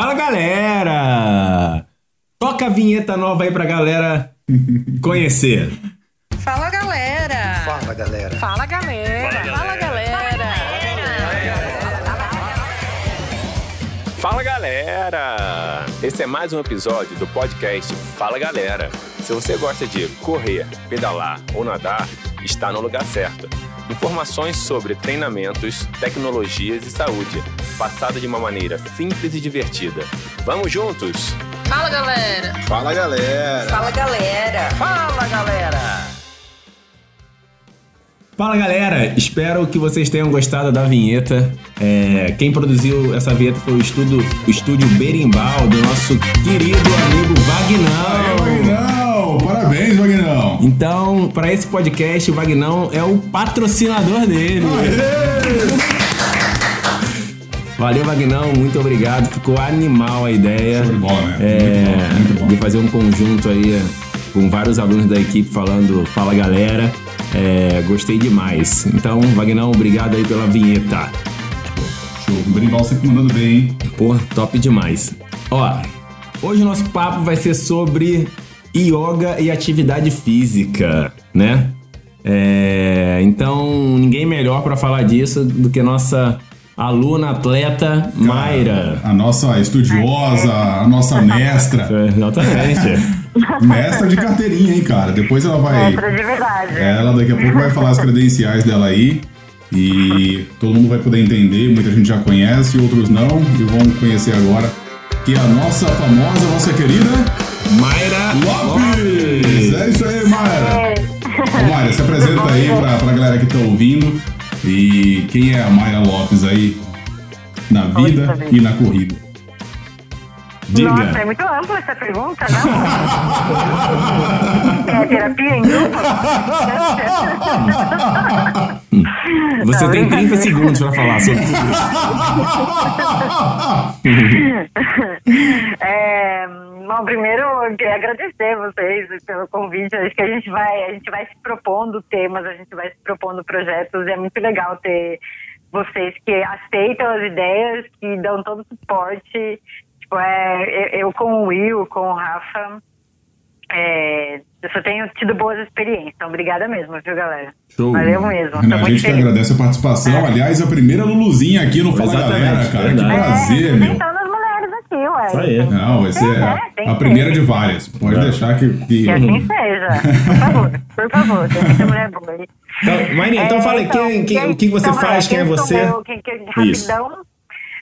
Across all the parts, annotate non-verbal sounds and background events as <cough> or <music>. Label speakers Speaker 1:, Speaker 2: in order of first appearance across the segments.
Speaker 1: Fala galera! Toca a vinheta nova aí pra galera conhecer.
Speaker 2: Fala galera!
Speaker 3: Fala galera!
Speaker 2: Fala galera! Fala galera!
Speaker 4: Fala galera! Esse é mais um episódio do podcast Fala Galera. Se você gosta de correr, pedalar ou nadar, está no lugar certo. Informações sobre treinamentos, tecnologias e saúde, passado de uma maneira simples e divertida. Vamos juntos?
Speaker 2: Fala galera!
Speaker 3: Fala galera!
Speaker 2: Fala galera! Fala galera!
Speaker 1: Fala galera, espero que vocês tenham gostado da vinheta. É, quem produziu essa vinheta foi o, estudo, o estúdio Berimbau, do nosso querido amigo Vagnão.
Speaker 5: Vagnão!
Speaker 1: Então, para esse podcast, o Vagnão é o patrocinador dele. Valeu, Vagnão, muito obrigado. Ficou animal a ideia.
Speaker 5: Show de bola, né?
Speaker 1: É,
Speaker 5: Muito bom, muito bom.
Speaker 1: De fazer um conjunto aí com vários alunos da equipe falando Fala Galera. É, gostei demais. Então, Vagnão, obrigado aí pela vinheta.
Speaker 5: Show. O Berimbau sempre mandando bem, hein?
Speaker 1: Pô, top demais. Ó, hoje o nosso papo vai ser sobre yoga e atividade física, né? É, então, ninguém melhor para falar disso do que nossa aluna atleta Mayra.
Speaker 5: A nossa estudiosa, a nossa mestra. <laughs>
Speaker 1: Exatamente. <laughs>
Speaker 5: Mestra de carteirinha, hein, cara? Depois ela vai.
Speaker 6: Mestra de verdade.
Speaker 5: Ela daqui a pouco vai falar as credenciais dela aí. E todo mundo vai poder entender, muita gente já conhece, outros não, e vão conhecer agora. Que é a nossa famosa, nossa querida
Speaker 1: Mayra
Speaker 5: Lopes! É isso aí, Mayra! Ô, Mayra, se apresenta aí pra, pra galera que tá ouvindo. E quem é a Mayra Lopes aí na vida e na corrida?
Speaker 1: Diga.
Speaker 6: Nossa, é muito ampla essa pergunta, não? <laughs> é terapia em grupo?
Speaker 1: Você
Speaker 6: Não,
Speaker 1: tem 30
Speaker 6: brincadeira.
Speaker 1: segundos para falar sobre isso. <laughs>
Speaker 6: É, bom, primeiro eu queria agradecer vocês pelo convite. Acho que a gente vai, a gente vai se propondo temas, a gente vai se propondo projetos e é muito legal ter vocês que aceitam as ideias, que dão todo o suporte. Tipo, é, eu, com o Will, com o Rafa, é, eu só tenho tido boas experiências. Então, obrigada mesmo, viu, galera?
Speaker 1: Show.
Speaker 6: Valeu mesmo.
Speaker 5: A gente que agradece a participação. Aliás, a primeira Luluzinha aqui no Fala
Speaker 1: Exatamente,
Speaker 5: Galera, cara. Que
Speaker 1: verdade.
Speaker 5: prazer,
Speaker 6: é,
Speaker 5: meu.
Speaker 6: mulheres aqui, ué.
Speaker 1: Isso aí.
Speaker 5: Não, vai ser
Speaker 6: É,
Speaker 5: a,
Speaker 6: tem
Speaker 5: a primeira de várias. Pode
Speaker 1: É.
Speaker 5: deixar que. que-
Speaker 6: Que assim seja. <laughs> Por favor, por favor, tem muita mulher boa aí.
Speaker 1: Então, Mayrinha, então
Speaker 6: É,
Speaker 1: fala aí,
Speaker 6: então,
Speaker 1: quem, quem-
Speaker 6: quem-
Speaker 1: o que você
Speaker 6: então,
Speaker 1: faz, quem é você?
Speaker 6: eu, quem- quem- rapidão.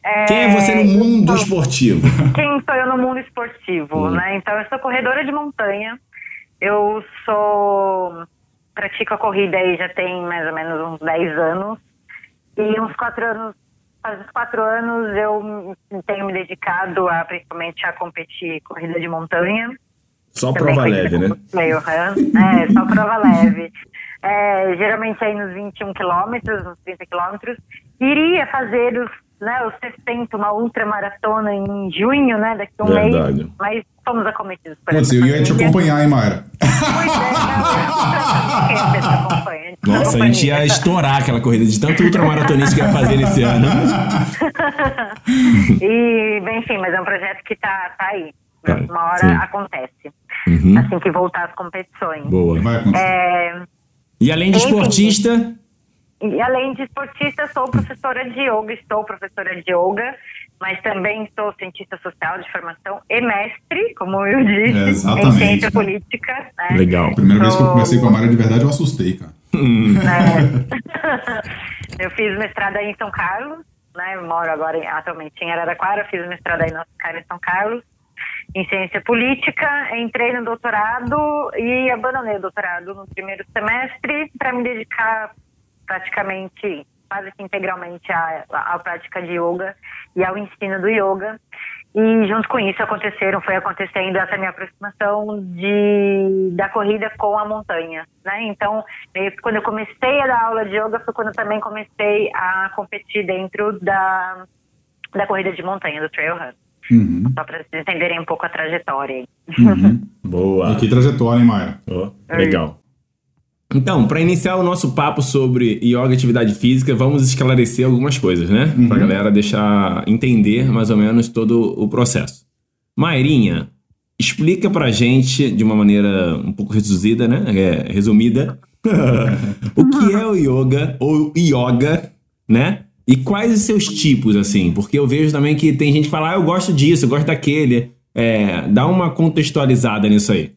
Speaker 6: É,
Speaker 1: Quem é você no mundo esportivo? <laughs>
Speaker 6: Quem sou eu no mundo esportivo,
Speaker 1: Hum.
Speaker 6: né? Então, eu sou corredora de montanha. Eu sou... Pratico a corrida aí já tem mais ou menos uns 10 anos. E uns 4 anos... Faz 4 anos eu tenho me dedicado a, principalmente, a competir corrida de montanha.
Speaker 1: Só
Speaker 6: Também
Speaker 1: prova leve, né?
Speaker 6: run. É, só prova <laughs> leve. É, geralmente aí nos 21 quilômetros, nos 30 quilômetros. Iria fazer os, né, os 60, uma ultramaratona em junho, né, daqui a um
Speaker 1: Verdade.
Speaker 6: mês. Mas fomos acometidos por
Speaker 5: Putz,
Speaker 6: essa
Speaker 5: eu ia te acompanhar, hein, Mayra?
Speaker 6: É, você? <laughs>
Speaker 1: Nossa, a gente ia estourar aquela corrida de tanto ultramaratonista que ia fazer nesse ano. <laughs>
Speaker 6: E, bem, enfim, mas é um projeto que tá, tá aí.
Speaker 1: Tá,
Speaker 6: Uma hora
Speaker 1: sim.
Speaker 6: acontece.
Speaker 1: Uhum.
Speaker 6: Assim que voltar as competições.
Speaker 1: Boa.
Speaker 5: Vai acontecer.
Speaker 6: É,
Speaker 1: E além de esportista,
Speaker 6: além de esportista, sou professora de yoga, estou professora de yoga, mas também sou cientista social de formação e mestre, como eu disse, em
Speaker 5: Exatamente.
Speaker 6: ciência política. Né?
Speaker 1: legal.
Speaker 5: Primeira vez que eu
Speaker 6: Sou-
Speaker 5: conversei com a Mayra de verdade, eu assustei, cara.
Speaker 6: É. <laughs> <laughs> eu fiz mestrado aí em São Carlos, né? Eu moro agora em- atualmente em Araraquara, fiz mestrado aí no Oscar em São Carlos, em ciência política, entrei no doutorado e abandonei o doutorado no primeiro semestre para me dedicar praticamente, quase que integralmente à, à prática de yoga e ao ensino do yoga. E junto com isso aconteceram, foi acontecendo essa minha aproximação de, da corrida com a montanha, né? Então, meio que quando eu comecei a dar aula de yoga foi quando eu também comecei a competir dentro da, da corrida de montanha, do trail run.
Speaker 5: Uhum.
Speaker 6: Só para vocês entenderem um pouco a trajetória aí. <laughs>
Speaker 1: Boa.
Speaker 5: E que trajetória, hein, Mayra?
Speaker 1: Ó, legal. Então, para iniciar o nosso papo sobre yoga e atividade física, vamos esclarecer algumas coisas, né?
Speaker 5: Uhum.
Speaker 1: Pra galera deixar entender mais ou menos todo o processo. Mairinha, explica pra gente de uma maneira um pouco reduzida, né? É, resumida, <laughs> o que é o yoga ou yoga, né? E quais os seus tipos, assim? Porque eu vejo também que tem gente que fala, ah, eu gosto disso, eu gosto daquele. É, dá uma contextualizada nisso aí.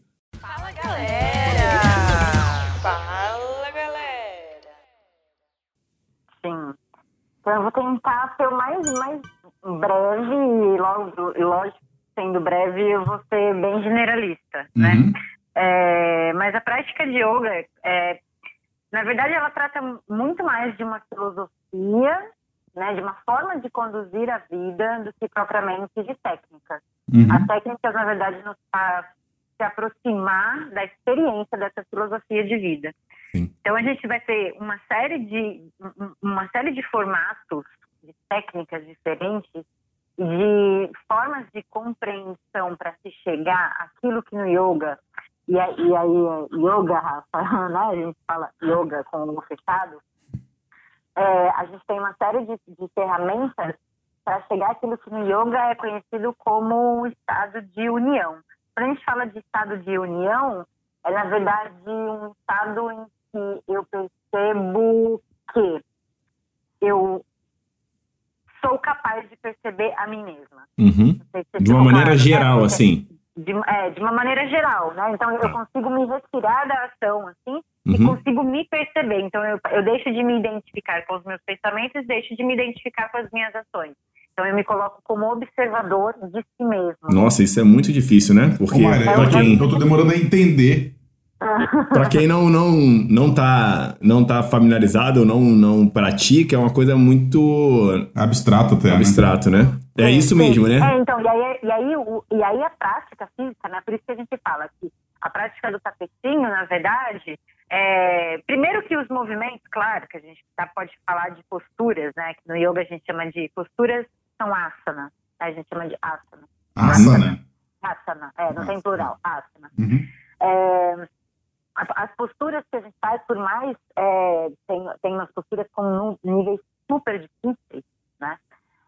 Speaker 6: Então eu vou tentar ser o mais, mais breve e logo, lógico, sendo breve, eu vou ser bem generalista, né?
Speaker 5: Uhum.
Speaker 6: É, mas a prática de yoga, é, na verdade, ela trata muito mais de uma filosofia, né, de uma forma de conduzir a vida do que propriamente de técnicas.
Speaker 5: Uhum.
Speaker 6: As técnicas, na verdade, nos faz se aproximar da experiência dessa filosofia de vida. Então a gente vai ter uma série de um- uma série de formatos, de técnicas diferentes, de formas de compreensão para se chegar àquilo que no yoga e, aí- e aí yoga, Rafa, <laughs> né? A gente fala yoga com o fechado. É, a gente tem uma série de, de ferramentas para chegar àquilo que no yoga é conhecido como estado de união. Quando a gente fala de estado de união, é na verdade um estado em que eu percebo que eu sou capaz de perceber a mim mesma.
Speaker 1: Uhum.
Speaker 6: Se
Speaker 1: De uma maneira
Speaker 6: claro, né?
Speaker 1: geral,
Speaker 6: Porque-
Speaker 1: assim.
Speaker 6: de, é, de uma maneira geral, né? Então eu
Speaker 1: Tá.
Speaker 6: consigo me retirar da ação, assim, e
Speaker 1: Uhum.
Speaker 6: consigo me perceber. Então eu, eu deixo de me identificar com os meus pensamentos, deixo de me identificar com as minhas ações. Então eu me coloco como observador de si mesmo.
Speaker 1: Nossa, isso é muito difícil, né? Porque
Speaker 5: Ô, Mayra,
Speaker 1: pra
Speaker 5: eu,
Speaker 1: quem,
Speaker 5: eu tô demorando a entender.
Speaker 1: Pra quem não, não, não, tá, não tá familiarizado ou não, não pratica, é uma coisa muito
Speaker 5: Abstrato até, né?
Speaker 1: abstrato, né? É
Speaker 6: Sim,
Speaker 1: isso
Speaker 6: sim.
Speaker 1: mesmo, né?
Speaker 6: É, então, e aí, e, aí, o- e aí a prática física, né? Por isso que a gente fala que a prática do tapetinho, na verdade, é, primeiro que os movimentos, claro, que a gente tá, pode falar de posturas, né? Que no yoga a gente chama de posturas, são asana, né, a gente chama de asana.
Speaker 5: Asana.
Speaker 6: Asana, é, não tem
Speaker 5: Asana.
Speaker 6: plural, asana.
Speaker 5: Uhum.
Speaker 6: É, as posturas que a gente faz, por mais é, tem, tem umas posturas com níveis super difíceis, né?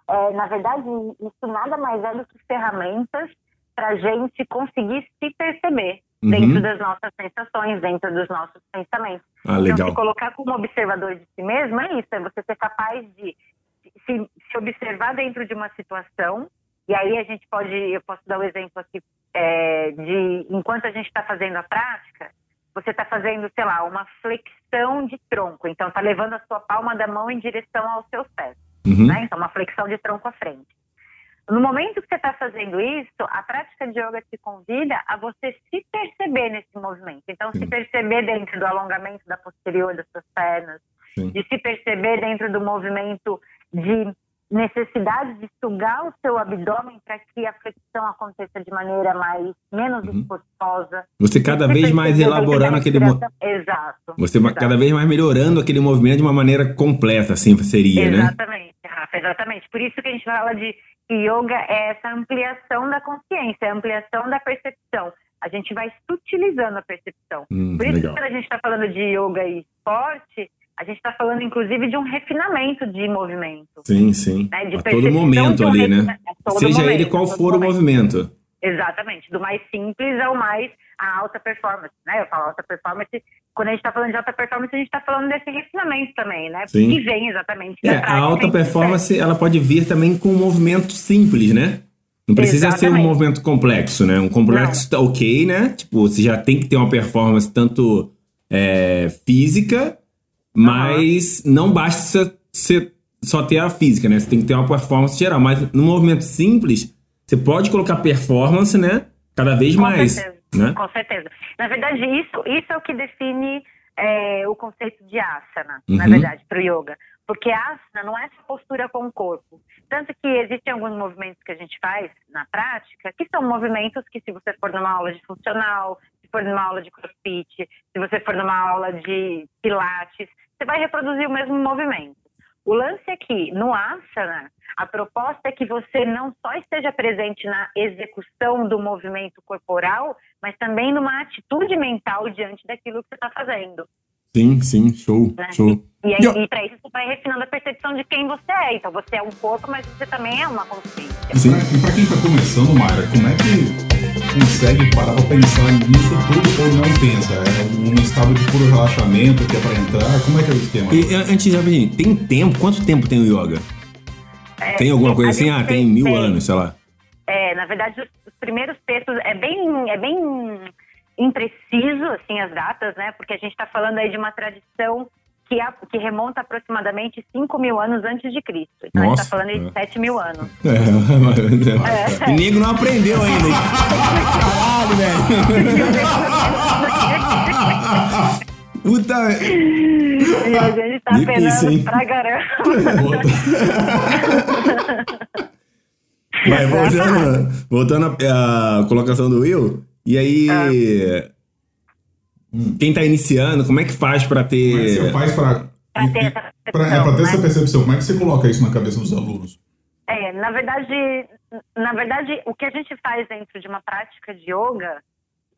Speaker 6: É, na verdade, isso nada mais é do que ferramentas para a gente conseguir se perceber
Speaker 1: Uhum.
Speaker 6: dentro das nossas sensações, dentro dos nossos pensamentos.
Speaker 1: Ah,
Speaker 6: Então, se colocar como observador de si mesmo é isso, é você ser capaz de se, se observar dentro de uma situação, e aí a gente pode, eu posso dar um exemplo aqui, é, de enquanto a gente está fazendo a prática, você está fazendo, sei lá, uma flexão de tronco, então está levando a sua palma da mão em direção aos seus pés,
Speaker 1: Uhum.
Speaker 6: né? Então, uma flexão de tronco à frente. No momento que você está fazendo isso, a prática de yoga te convida a você se perceber nesse movimento. Então,
Speaker 1: Sim.
Speaker 6: se perceber dentro do alongamento da posterior das suas pernas,
Speaker 1: Sim.
Speaker 6: de se perceber dentro do movimento de necessidade de sugar o seu abdômen para que a flexão aconteça de maneira mais menos
Speaker 1: Uhum.
Speaker 6: esforçosa.
Speaker 1: Você cada vez mais elaborando aquele. mo-
Speaker 6: respiração. Exato.
Speaker 1: Você
Speaker 6: exato.
Speaker 1: cada vez mais melhorando aquele movimento de uma maneira completa, assim seria, né?
Speaker 6: Exatamente, Rafa, exatamente. Por isso que a gente fala de que yoga é essa ampliação da consciência, a ampliação da percepção. A gente vai sutilizando a percepção.
Speaker 1: Hum,
Speaker 6: Por isso
Speaker 1: legal.
Speaker 6: que quando a gente está falando de yoga e esporte, a gente está falando inclusive de um refinamento de movimento.
Speaker 1: Sim, sim.
Speaker 6: Né? De
Speaker 1: A todo momento
Speaker 6: um
Speaker 1: ali, né?
Speaker 6: refina-
Speaker 1: Seja
Speaker 6: momento,
Speaker 1: ele qual for o
Speaker 6: momento.
Speaker 1: movimento.
Speaker 6: Exatamente, do mais simples ao mais a alta performance, né? Eu falo alta performance, quando a gente está falando de alta performance, a gente está falando desse refinamento também, né?
Speaker 1: Sim.
Speaker 6: Que vem exatamente
Speaker 1: É, a alta performance, ela pode vir também com um movimento simples, né? Não precisa ser um
Speaker 6: Exatamente.
Speaker 1: movimento complexo, né? Um complexo tá ok, né? Tipo, você já tem que ter uma performance tanto é, física, mas não basta ser, só ter a física, né? Você tem que ter uma performance geral. Mas no movimento simples, você pode colocar performance, né? Cada vez
Speaker 6: Com
Speaker 1: mais,
Speaker 6: certeza.
Speaker 1: né?
Speaker 6: Com certeza. Na verdade, isso, isso é o que define é, o conceito de asana, na
Speaker 1: Uhum.
Speaker 6: verdade, para o yoga. Porque asana não é essa postura com o corpo. Tanto que existem alguns movimentos que a gente faz na prática, que são movimentos que, se você for numa aula de funcional, se for numa aula de crossfit, se você for numa aula de pilates, você vai reproduzir o mesmo movimento. O lance é que, no asana, a proposta é que você não só esteja presente na execução do movimento corporal, mas também numa atitude mental diante daquilo que você está fazendo.
Speaker 1: Sim, sim, show,
Speaker 6: né?
Speaker 1: show.
Speaker 6: E, aí,
Speaker 1: E,
Speaker 6: e pra isso você vai refinando a percepção de quem você é. Então você é um corpo, mas você também é uma consciência.
Speaker 5: E pra, e pra quem tá começando, Mayra, como é que consegue parar pra pensar nisso tudo ou não pensa? É um estado de puro relaxamento que é pra entrar? Como é que é o esquema?
Speaker 1: E, antes de rapidinho, tem tempo? Quanto tempo tem o yoga?
Speaker 6: É,
Speaker 1: Tem alguma coisa assim? Ah, tem mil
Speaker 6: tem-
Speaker 1: anos, sei lá.
Speaker 6: É, na verdade, os, os primeiros textos é bem, é bem impreciso, assim, as datas, né? Porque a gente está falando aí de uma tradição que, a- que remonta aproximadamente 5 mil anos antes de Cristo. Então a gente
Speaker 1: Nossa,
Speaker 6: está falando aí de
Speaker 1: é.
Speaker 6: 7 mil anos.
Speaker 1: É, <laughs> O nego não aprendeu ainda. Caralho, velho. Puta. <laughs>
Speaker 6: e a gente tá
Speaker 1: Difícil, hein?
Speaker 6: penando pra caramba.
Speaker 1: Vai, <laughs> voltando, voltando à colocação do Will. E aí. Quem tá iniciando, como é que faz pra
Speaker 5: Como é que
Speaker 1: ter.
Speaker 5: você faz pra.
Speaker 6: Pra ter essa
Speaker 5: pra- é, pra ter
Speaker 6: percepção,
Speaker 5: essa
Speaker 6: né?
Speaker 5: percepção, como é que você coloca isso na cabeça dos alunos?
Speaker 6: É, na verdade, na verdade, o que a gente faz dentro de uma prática de yoga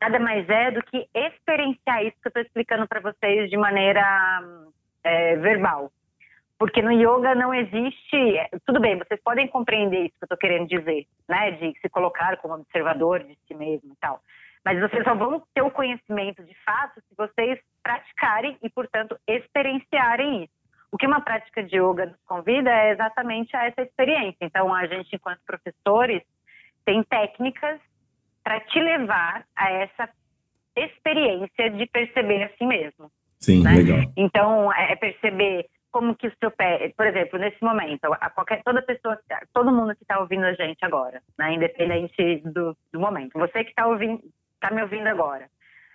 Speaker 6: nada mais é do que experienciar isso que eu estou explicando para vocês de maneira é, verbal. Porque no yoga não existe. Tudo bem, vocês podem compreender isso que eu estou querendo dizer, né? De se colocar como observador de si mesmo e tal. Mas vocês só vão ter o conhecimento de fato se vocês praticarem e, portanto, experienciarem isso. O que uma prática de yoga nos convida é exatamente a essa experiência. Então, a gente, enquanto professores, tem técnicas para te levar a essa experiência de perceber a si mesmo.
Speaker 1: Sim,
Speaker 6: né?
Speaker 1: legal.
Speaker 6: Então, é é perceber como que o seu pé, por exemplo, nesse momento, a qualquer, toda pessoa, todo mundo que está ouvindo a gente agora, né, independente do, do momento, você que está ouvindo, está me ouvindo agora,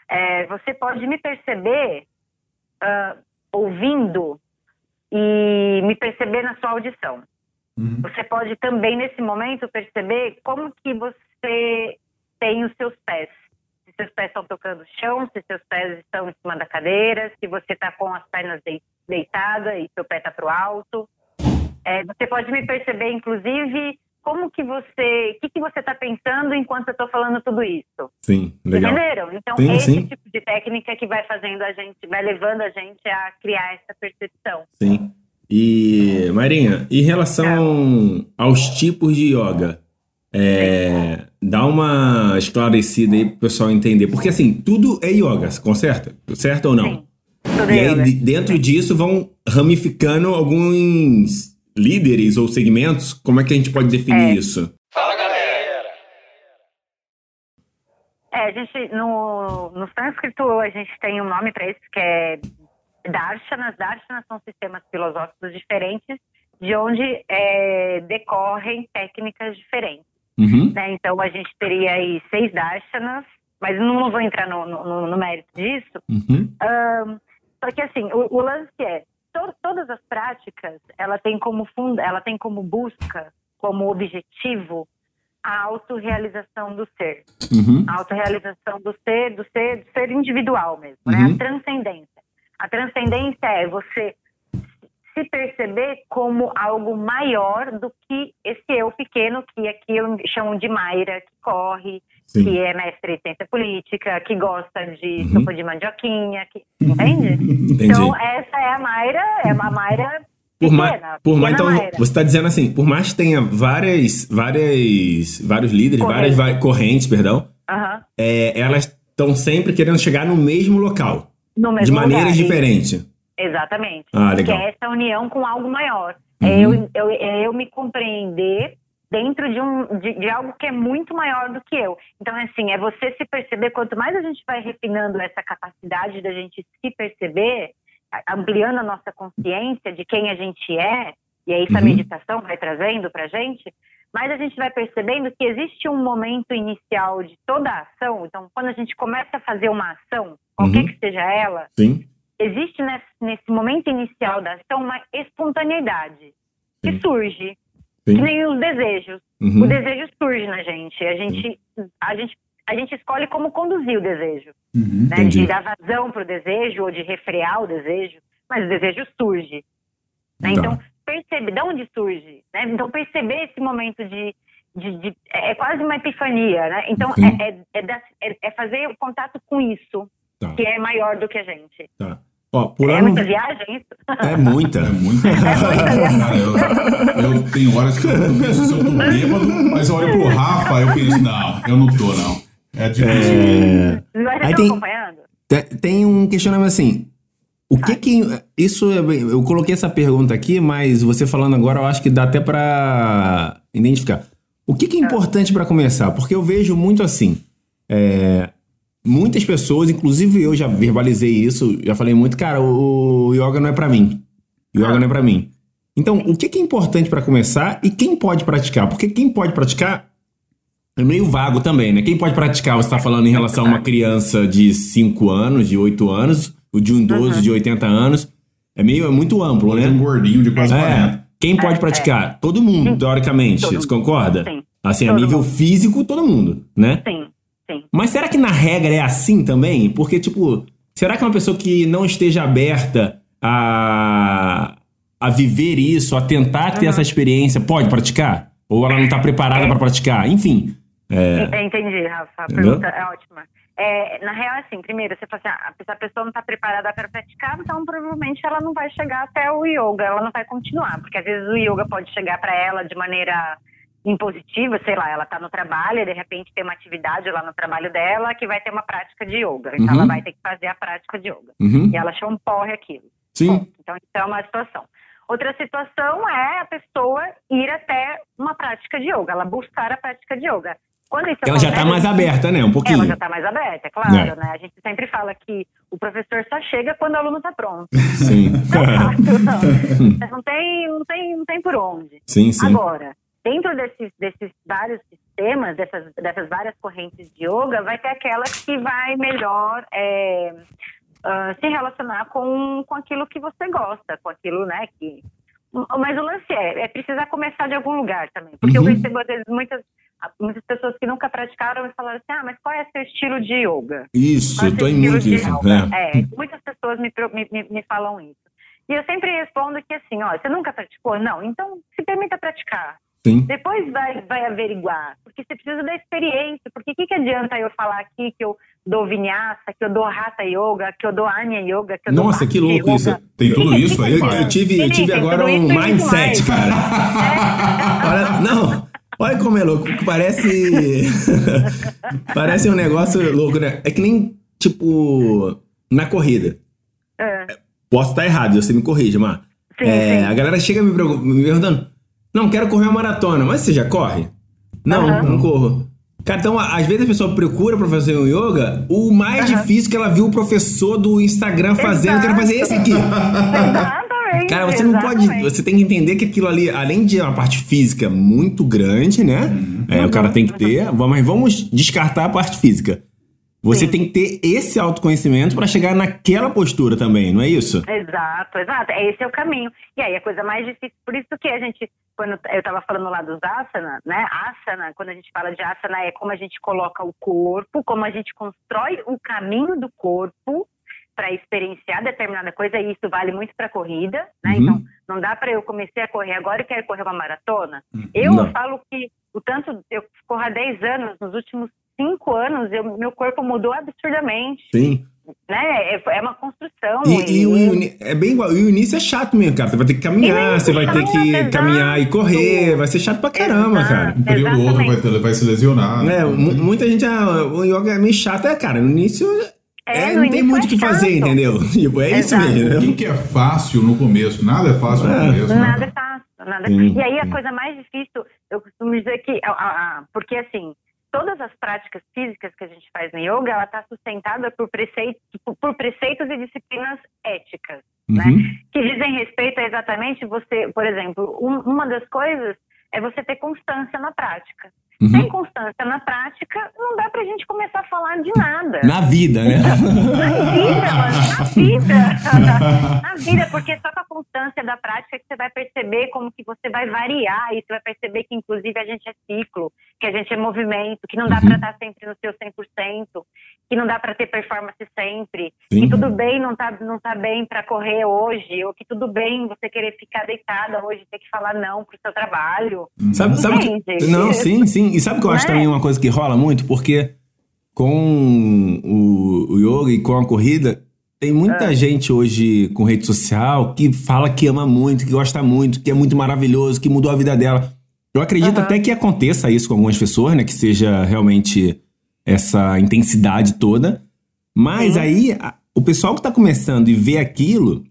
Speaker 6: é, você pode me perceber ah, ouvindo e me perceber na sua audição.
Speaker 5: Uhum.
Speaker 6: Você pode também, nesse momento, perceber como que você tem os seus pés. Se seus pés estão tocando o chão, se seus pés estão em cima da cadeira, se você está com as pernas dei- deitada e seu pé está para o alto. É, você pode me perceber, inclusive, como que você, o que, que você está pensando enquanto eu estou falando tudo isso.
Speaker 1: Sim, legal.
Speaker 6: Entenderam? Então,
Speaker 1: Sim,
Speaker 6: esse
Speaker 1: sim.
Speaker 6: tipo de técnica que vai fazendo a gente, vai levando a gente a criar essa percepção.
Speaker 1: Sim. E, Marinha, em relação aos tipos de yoga, é, dá uma esclarecida aí pro pessoal entender. Porque, assim, tudo é yoga, conserta? Certo ou não?
Speaker 6: Sim. Tudo
Speaker 1: E aí, de- dentro disso, vão ramificando alguns líderes ou segmentos. Como é que a gente pode definir
Speaker 6: É.
Speaker 1: isso?
Speaker 6: É, a gente, no, no sânscrito, a gente tem um nome para isso que é darshanas. Darshanas são sistemas filosóficos diferentes, de onde é, decorrem técnicas diferentes.
Speaker 1: Uhum.
Speaker 6: né? Então, a gente teria aí seis darshanas, mas não vou entrar no, no, no mérito disso.
Speaker 1: Uhum.
Speaker 6: Ahn, só que, assim, o, o lance é, to- todas as práticas, ela tem como funda, ela tem como busca, como objetivo, a autorrealização do ser
Speaker 1: Uhum.
Speaker 6: a autorrealização do ser, do ser, do ser individual mesmo, né?
Speaker 1: Uhum.
Speaker 6: A transcendência. A transcendência é você se perceber como algo maior do que esse eu pequeno, que aqui eu chamo de Mayra, que corre,
Speaker 1: Sim.
Speaker 6: que é mestre em ciência política, que gosta de
Speaker 1: Uhum.
Speaker 6: sopa de mandioquinha, que, entende?
Speaker 1: Entendi.
Speaker 6: Então, essa é a Mayra, é uma Mayra
Speaker 1: Por mais, por mais, então,
Speaker 6: Mayra.
Speaker 1: você está dizendo assim, por mais que tenha várias, várias, vários líderes,
Speaker 6: Correntes.
Speaker 1: várias correntes, perdão,
Speaker 6: Aham.
Speaker 1: é, elas estão sempre querendo chegar no mesmo local,
Speaker 6: No
Speaker 1: de
Speaker 6: mesmo
Speaker 1: maneiras
Speaker 6: lugar,
Speaker 1: diferentes.
Speaker 6: Exatamente.
Speaker 1: Ah,
Speaker 6: Que
Speaker 1: legal.
Speaker 6: é essa união com algo maior.
Speaker 1: Uhum.
Speaker 6: É, eu, eu, é eu me compreender dentro de, um, de, de algo que é muito maior do que eu. Então, assim, é você se perceber, quanto mais a gente vai refinando essa capacidade da gente se perceber, ampliando a nossa consciência de quem a gente é, e aí essa
Speaker 1: Uhum.
Speaker 6: meditação vai trazendo pra gente, mas a gente vai percebendo que existe um momento inicial de toda a ação. Então, quando a gente começa a fazer uma ação, qualquer
Speaker 1: Uhum.
Speaker 6: que seja ela,
Speaker 1: Sim.
Speaker 6: Existe nesse, nesse momento inicial da ação uma espontaneidade que
Speaker 1: Sim.
Speaker 6: surge,
Speaker 1: Sim.
Speaker 6: que nem os desejos.
Speaker 1: Uhum.
Speaker 6: O desejo surge na gente. A gente, a gente, a gente escolhe como conduzir o desejo,
Speaker 5: Uhum.
Speaker 6: né? De dar vazão para o desejo ou de refrear o desejo, mas o desejo surge. né?
Speaker 1: Tá.
Speaker 6: Então, perceber, de onde surge? Né? Então, perceber esse momento de, de, de- é quase uma epifania, né? Então,
Speaker 1: Uhum.
Speaker 6: é, é, é, é- é fazer o contato com isso,
Speaker 1: Tá.
Speaker 6: que é maior do que a gente.
Speaker 1: Tá. Ó, por
Speaker 6: É
Speaker 1: ano.
Speaker 6: muita viagem isso?
Speaker 1: É muita.
Speaker 5: É muito. <laughs> Cara, eu, eu tenho horas que eu penso se eu tô bêbado, mas eu olho pro Rafa eu penso, não, eu não tô, não. É difícil.
Speaker 1: É, Aí
Speaker 6: estão
Speaker 1: tem-
Speaker 6: acompanhando?
Speaker 1: Te- Tem um questionamento assim. O que que. Isso é Eu coloquei essa pergunta aqui, mas você falando agora, eu acho que dá até pra identificar. O que que é importante pra começar? Porque eu vejo muito assim. é, muitas pessoas, inclusive eu já verbalizei isso, já falei muito, cara, o, o yoga não é pra mim. Yoga não é pra mim. Então, o que é importante pra começar e quem pode praticar? Porque quem pode praticar é meio vago também, né? Quem pode praticar, você está falando em relação a uma criança de 5 anos, de 8 anos, o de um idoso de 80 anos. É meio, é muito amplo,
Speaker 5: Um
Speaker 1: né?
Speaker 5: gordinho de quase 40.
Speaker 1: É. Quem pode praticar? Todo mundo, teoricamente.
Speaker 6: Todo
Speaker 1: Você concorda?
Speaker 6: Sim.
Speaker 1: Assim, a
Speaker 6: Todo
Speaker 1: nível
Speaker 6: mundo.
Speaker 1: físico, todo mundo, né?
Speaker 6: Sim, sim.
Speaker 1: Mas será que na regra é assim também? Porque, tipo, será que uma pessoa que não esteja aberta a, a viver isso, a tentar ter essa experiência, pode praticar? Ou ela não está preparada para praticar? Enfim. É,
Speaker 6: Entendi, Rafa. A
Speaker 1: Entendeu?
Speaker 6: pergunta é ótima. É, na real, assim, primeiro, você fala assim, ah, se a pessoa não está preparada para praticar, então provavelmente ela não vai chegar até o yoga, ela não vai continuar, porque às vezes o yoga pode chegar para ela de maneira impositiva, sei lá, ela está no trabalho e de repente tem uma atividade lá no trabalho dela que vai ter uma prática de yoga, então
Speaker 1: Uhum.
Speaker 6: ela vai ter que fazer a prática de yoga.
Speaker 1: uhum,
Speaker 6: E ela achou um porre aquilo.
Speaker 1: sim.
Speaker 6: Bom, então isso é uma situação. Outra situação é a pessoa ir até uma prática de yoga, ela buscar a prática de yoga. Quando isso
Speaker 1: Ela já está
Speaker 6: acontece,
Speaker 1: mais aberta, né? Um pouquinho.
Speaker 6: ela já está mais aberta, é claro,
Speaker 1: É.
Speaker 6: né? A gente sempre fala que o professor só chega quando o aluno está pronto.
Speaker 1: Sim.
Speaker 6: Não é não. <laughs> Não tem, não, tem, não tem por onde.
Speaker 1: sim, sim.
Speaker 6: Agora, dentro desses, desses vários sistemas, dessas, dessas várias correntes de yoga, vai ter aquela que vai melhor é, ah, se relacionar com, com aquilo que você gosta, com aquilo, né, que... Mas o lance é, é precisar começar de algum lugar também. Porque
Speaker 1: Uhum.
Speaker 6: eu recebo, às vezes, muitas, muitas pessoas que nunca praticaram e falaram assim, ah, mas qual é seu estilo de yoga?
Speaker 1: Isso,
Speaker 6: é
Speaker 1: eu tô em muito isso. É.
Speaker 6: É, muitas pessoas me, me, me, me falam isso. E eu sempre respondo que assim, ó, você nunca praticou? Não, então se permita praticar.
Speaker 1: Sim.
Speaker 6: Depois vai, vai averiguar, porque você precisa da experiência. Porque o que, que adianta eu falar aqui que eu dou vinyasa, que eu dou hatha yoga, que eu dou anya yoga, que eu dou
Speaker 1: Nossa, que
Speaker 6: bhakti
Speaker 1: louco
Speaker 6: yoga?
Speaker 1: isso.
Speaker 5: Tem tudo isso aí,
Speaker 1: Eu, eu tive, eu tive agora um mindset, cara. <laughs> Olha, não, olha como é louco. Parece. <laughs> parece um negócio louco, né? É que nem, tipo, na corrida.
Speaker 6: É,
Speaker 1: Posso estar errado, você me corrige, Mar.
Speaker 6: Sim,
Speaker 1: É,
Speaker 6: sim.
Speaker 1: A galera chega me, me perguntando: Não, quero correr uma maratona, mas você já corre? Não, não corro. Cara, então, a- às vezes a pessoa procura pra fazer um yoga, o mais
Speaker 6: Aham.
Speaker 1: difícil que ela viu o professor do Instagram fazendo, eu quero fazer esse aqui.
Speaker 6: Exatamente.
Speaker 1: Cara, você não pode.
Speaker 6: exatamente.
Speaker 1: Você tem que entender que aquilo ali, além de uma parte física muito grande, né? É, o cara tem que ter. Mas vamos descartar a parte física. Você
Speaker 6: Sim.
Speaker 1: tem que ter esse autoconhecimento pra chegar naquela postura também, não é isso?
Speaker 6: Exato, exato. Esse é o caminho. E aí a coisa mais difícil, por isso que a gente, quando eu estava falando lá dos asana, né? Asana, quando a gente fala de asana, é como a gente coloca o corpo, como a gente constrói o caminho do corpo para experienciar determinada coisa, e isso vale muito para corrida, né?
Speaker 1: Uhum.
Speaker 6: Então, não dá para eu comecei a correr agora e quero correr uma maratona. Eu
Speaker 1: Não.
Speaker 6: falo que o tanto eu corro há 10 anos, nos últimos 5 anos, eu- meu corpo mudou absurdamente,
Speaker 1: Sim.
Speaker 6: Né? É, é uma construção.
Speaker 1: E, e o ini- é bem igual. E o início é chato mesmo, cara. Você vai ter que caminhar, você vai ter que caminhar e correr. Vai ser chato pra caramba,
Speaker 6: Exato.
Speaker 1: cara.
Speaker 5: Um período ou outro vai, ter- vai se lesionar.
Speaker 1: É, mu- muita gente, ah, o yoga é meio chato. É, cara, no início
Speaker 6: É,
Speaker 1: é,
Speaker 6: no
Speaker 1: não tem muito o
Speaker 6: é
Speaker 1: que fazer,
Speaker 6: chato.
Speaker 1: entendeu? <laughs> Tipo, é isso
Speaker 6: Exato.
Speaker 1: mesmo.
Speaker 5: O
Speaker 1: né?
Speaker 5: que, é fácil no começo? Nada é fácil no
Speaker 1: É.
Speaker 5: começo, né?
Speaker 6: Nada é fácil, nada.
Speaker 1: Sim,
Speaker 6: e aí a coisa mais difícil, eu costumo dizer que, a- a- a- porque assim, todas as práticas físicas que a gente faz no yoga, ela está sustentada por preceitos, por- preceitos e disciplinas éticas, né?
Speaker 1: Uhum.
Speaker 6: Que dizem respeito a exatamente você, por exemplo, um- uma das coisas é você ter constância na prática.
Speaker 1: Uhum.
Speaker 6: Sem constância na prática, não dá pra gente começar a falar de nada.
Speaker 1: Na vida, né?
Speaker 6: Na vida, mano, na vida. <laughs> na vida, porque só com a constância da prática que você vai perceber como que você vai variar e você vai perceber que, inclusive, a gente é ciclo, que a gente é movimento, que não dá
Speaker 1: Uhum.
Speaker 6: pra estar sempre no seu 100%, que não dá pra ter performance sempre,
Speaker 1: Sim.
Speaker 6: que tudo bem não tá, não tá bem pra correr hoje, ou que tudo bem você querer ficar deitada hoje, ter que falar não pro seu trabalho.
Speaker 1: Sabe, sabe que-? Não, sim, sim. E sabe o que eu acho
Speaker 6: Né?
Speaker 1: também uma coisa que rola muito? Porque com o, o yoga e com a corrida, Tem muita gente hoje com rede social que fala que ama muito, que gosta muito, que é muito maravilhoso, que mudou a vida dela. Eu acredito até que aconteça isso com algumas pessoas, né? Que seja realmente essa intensidade toda. Mas aí, a- o pessoal que tá começando e vê aquilo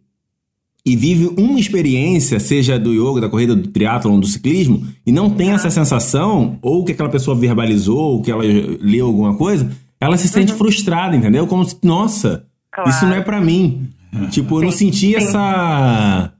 Speaker 1: e vive uma experiência, seja do yoga, da corrida, do triatlon, do ciclismo, e não tem essa sensação, ou que aquela pessoa verbalizou, ou que ela leu alguma coisa, ela se sente frustrada, entendeu? Como se, nossa,
Speaker 6: Claro.
Speaker 1: isso não é pra mim. Tipo, eu não senti essa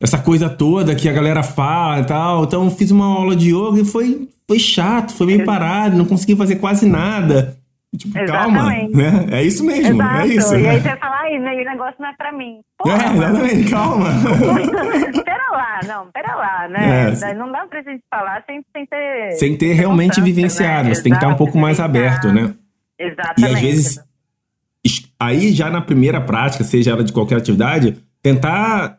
Speaker 1: essa coisa toda que a galera fala e tal. Então eu fiz uma aula de yoga e foi, foi chato, foi bem parado, não consegui fazer quase nada. Tipo, calma,
Speaker 6: Exatamente.
Speaker 1: né? É isso mesmo,
Speaker 6: Exato.
Speaker 1: é isso.
Speaker 6: E aí você fala, ai, né, o negócio não é pra mim. Porra,
Speaker 1: É, exatamente, calma. <laughs>
Speaker 6: pera lá, não, pera lá, né?
Speaker 1: É.
Speaker 6: Não dá pra gente falar sem, sem ter.
Speaker 1: Sem ter realmente
Speaker 6: constância,
Speaker 1: vivenciado,
Speaker 6: né?
Speaker 1: você tem que estar um
Speaker 6: Exato,
Speaker 1: pouco mais aberto, né?
Speaker 6: Exatamente.
Speaker 1: E às vezes, es- aí já na primeira prática, seja ela de qualquer atividade, tentar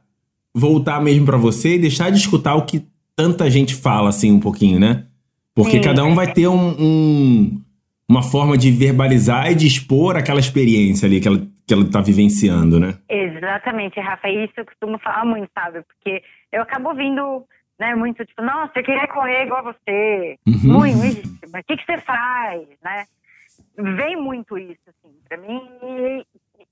Speaker 1: voltar mesmo pra você e deixar de escutar o que tanta gente fala, assim, um pouquinho, né? Porque
Speaker 6: Sim.
Speaker 1: cada um vai ter um, um- uma forma de verbalizar e de expor aquela experiência ali que ela, que ela tá vivenciando, né?
Speaker 6: Exatamente, Rafa. Isso eu costumo falar muito, sabe? Porque eu acabo ouvindo, né, muito tipo, nossa, eu queria correr igual a você.
Speaker 1: Uhum.
Speaker 6: Muito, isso. Mas o que, que você faz, né? Vem muito isso, assim, pra mim. E,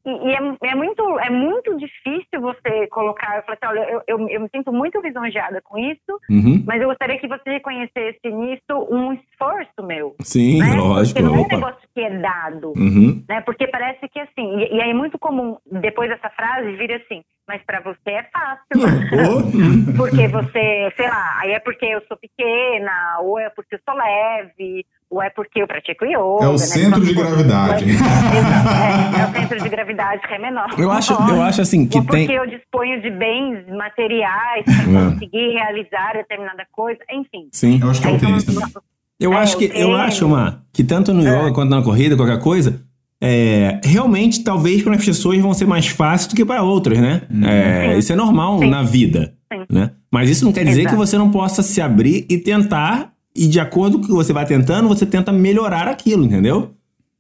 Speaker 6: e- é, é muito, é muito difícil você colocar. Eu falei assim, olha, eu, eu, eu me sinto muito lisonjeada com isso,
Speaker 1: Uhum.
Speaker 6: mas eu gostaria que você reconhecesse nisso um esforço meu.
Speaker 1: Sim,
Speaker 6: né?
Speaker 1: lógico.
Speaker 6: Porque não é um
Speaker 1: opa.
Speaker 6: negócio que é dado
Speaker 1: Uhum.
Speaker 6: né? Porque parece que assim, e, e aí é muito comum depois dessa frase vir assim, mas pra você é fácil. <laughs> Porque você, sei lá, aí é porque eu sou pequena, ou é porque eu sou leve, ou é porque eu pratico yoga.
Speaker 5: É o
Speaker 6: né?
Speaker 5: centro de gravidade.
Speaker 6: Exato, <laughs> é, é o centro de gravidade que é menor.
Speaker 1: Eu acho, eu acho assim que
Speaker 6: ou porque
Speaker 1: tem.
Speaker 6: eu disponho de bens materiais para
Speaker 1: É.
Speaker 6: conseguir realizar determinada coisa, enfim.
Speaker 1: Sim.
Speaker 5: Eu acho que é o tênis também.
Speaker 1: Eu
Speaker 6: É,
Speaker 1: acho que, eu acho, Mar, que tanto no yoga quanto na corrida, qualquer coisa, é, realmente, talvez para as pessoas vão ser mais fácil do que para outras, né? É,
Speaker 6: Sim.
Speaker 1: isso é normal
Speaker 6: Sim.
Speaker 1: na vida,
Speaker 6: Sim.
Speaker 1: né? Mas isso não quer dizer
Speaker 6: Exato.
Speaker 1: que você não possa se abrir e tentar, e de acordo com o que você vai tentando, você tenta melhorar aquilo, entendeu?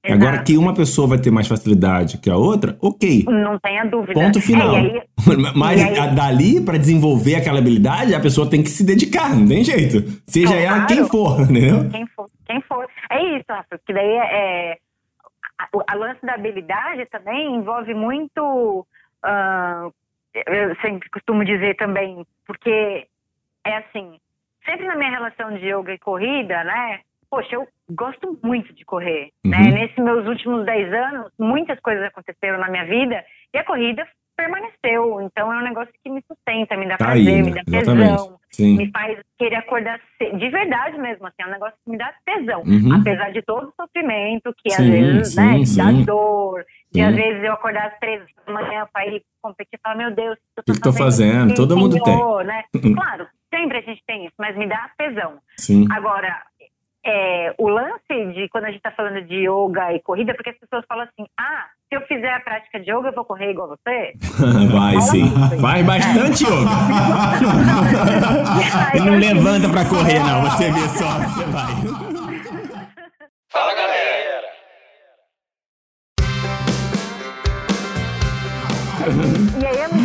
Speaker 6: Exato.
Speaker 1: Agora que uma pessoa vai ter mais facilidade que a outra, ok.
Speaker 6: Não tenha dúvida.
Speaker 1: Ponto final.
Speaker 6: É, aí- <laughs>
Speaker 1: Mas
Speaker 6: aí-
Speaker 1: dali, para desenvolver aquela habilidade, a pessoa tem que se dedicar, não tem jeito. Seja
Speaker 6: Claro.
Speaker 1: ela quem for, <laughs> entendeu?
Speaker 6: Quem for, quem for. É isso, Rafa, porque daí é. é- a, a lance da habilidade também envolve muito. ah, eu sempre costumo dizer também, porque é assim, sempre na minha relação de yoga e corrida, né? Poxa, eu gosto muito de correr. Né?
Speaker 1: Uhum.
Speaker 6: Nesses meus últimos 10 anos, muitas coisas aconteceram na minha vida e a corrida permaneceu. Então é um negócio que me sustenta, me dá
Speaker 1: Tá
Speaker 6: prazer,
Speaker 1: aí,
Speaker 6: me
Speaker 1: né?
Speaker 6: dá
Speaker 1: Exatamente.
Speaker 6: tesão
Speaker 1: Sim.
Speaker 6: me faz querer acordar de verdade mesmo, assim, é um negócio que me dá tesão.
Speaker 1: Uhum.
Speaker 6: Apesar de todo o sofrimento que às
Speaker 1: Sim,
Speaker 6: vezes,
Speaker 1: sim,
Speaker 6: né,
Speaker 1: sim.
Speaker 6: dá dor, e às vezes eu acordar às três da manhã para ir competir e falar, meu Deus, o
Speaker 1: que que tô fazendo? Todo mundo tem.
Speaker 6: Né? <laughs> Claro, sempre a gente tem isso, mas me dá tesão.
Speaker 1: Sim.
Speaker 6: Agora, é, o lance de quando a gente está falando de yoga e corrida, porque as pessoas falam assim, ah, se eu fizer a prática de yoga, eu vou correr igual você? <laughs>
Speaker 1: Vai sim.
Speaker 6: isso.
Speaker 1: Faz bastante yoga. E <laughs> não levanta pra correr, não. Você vê só, você vai.
Speaker 4: Fala galera!
Speaker 6: E aí é louco,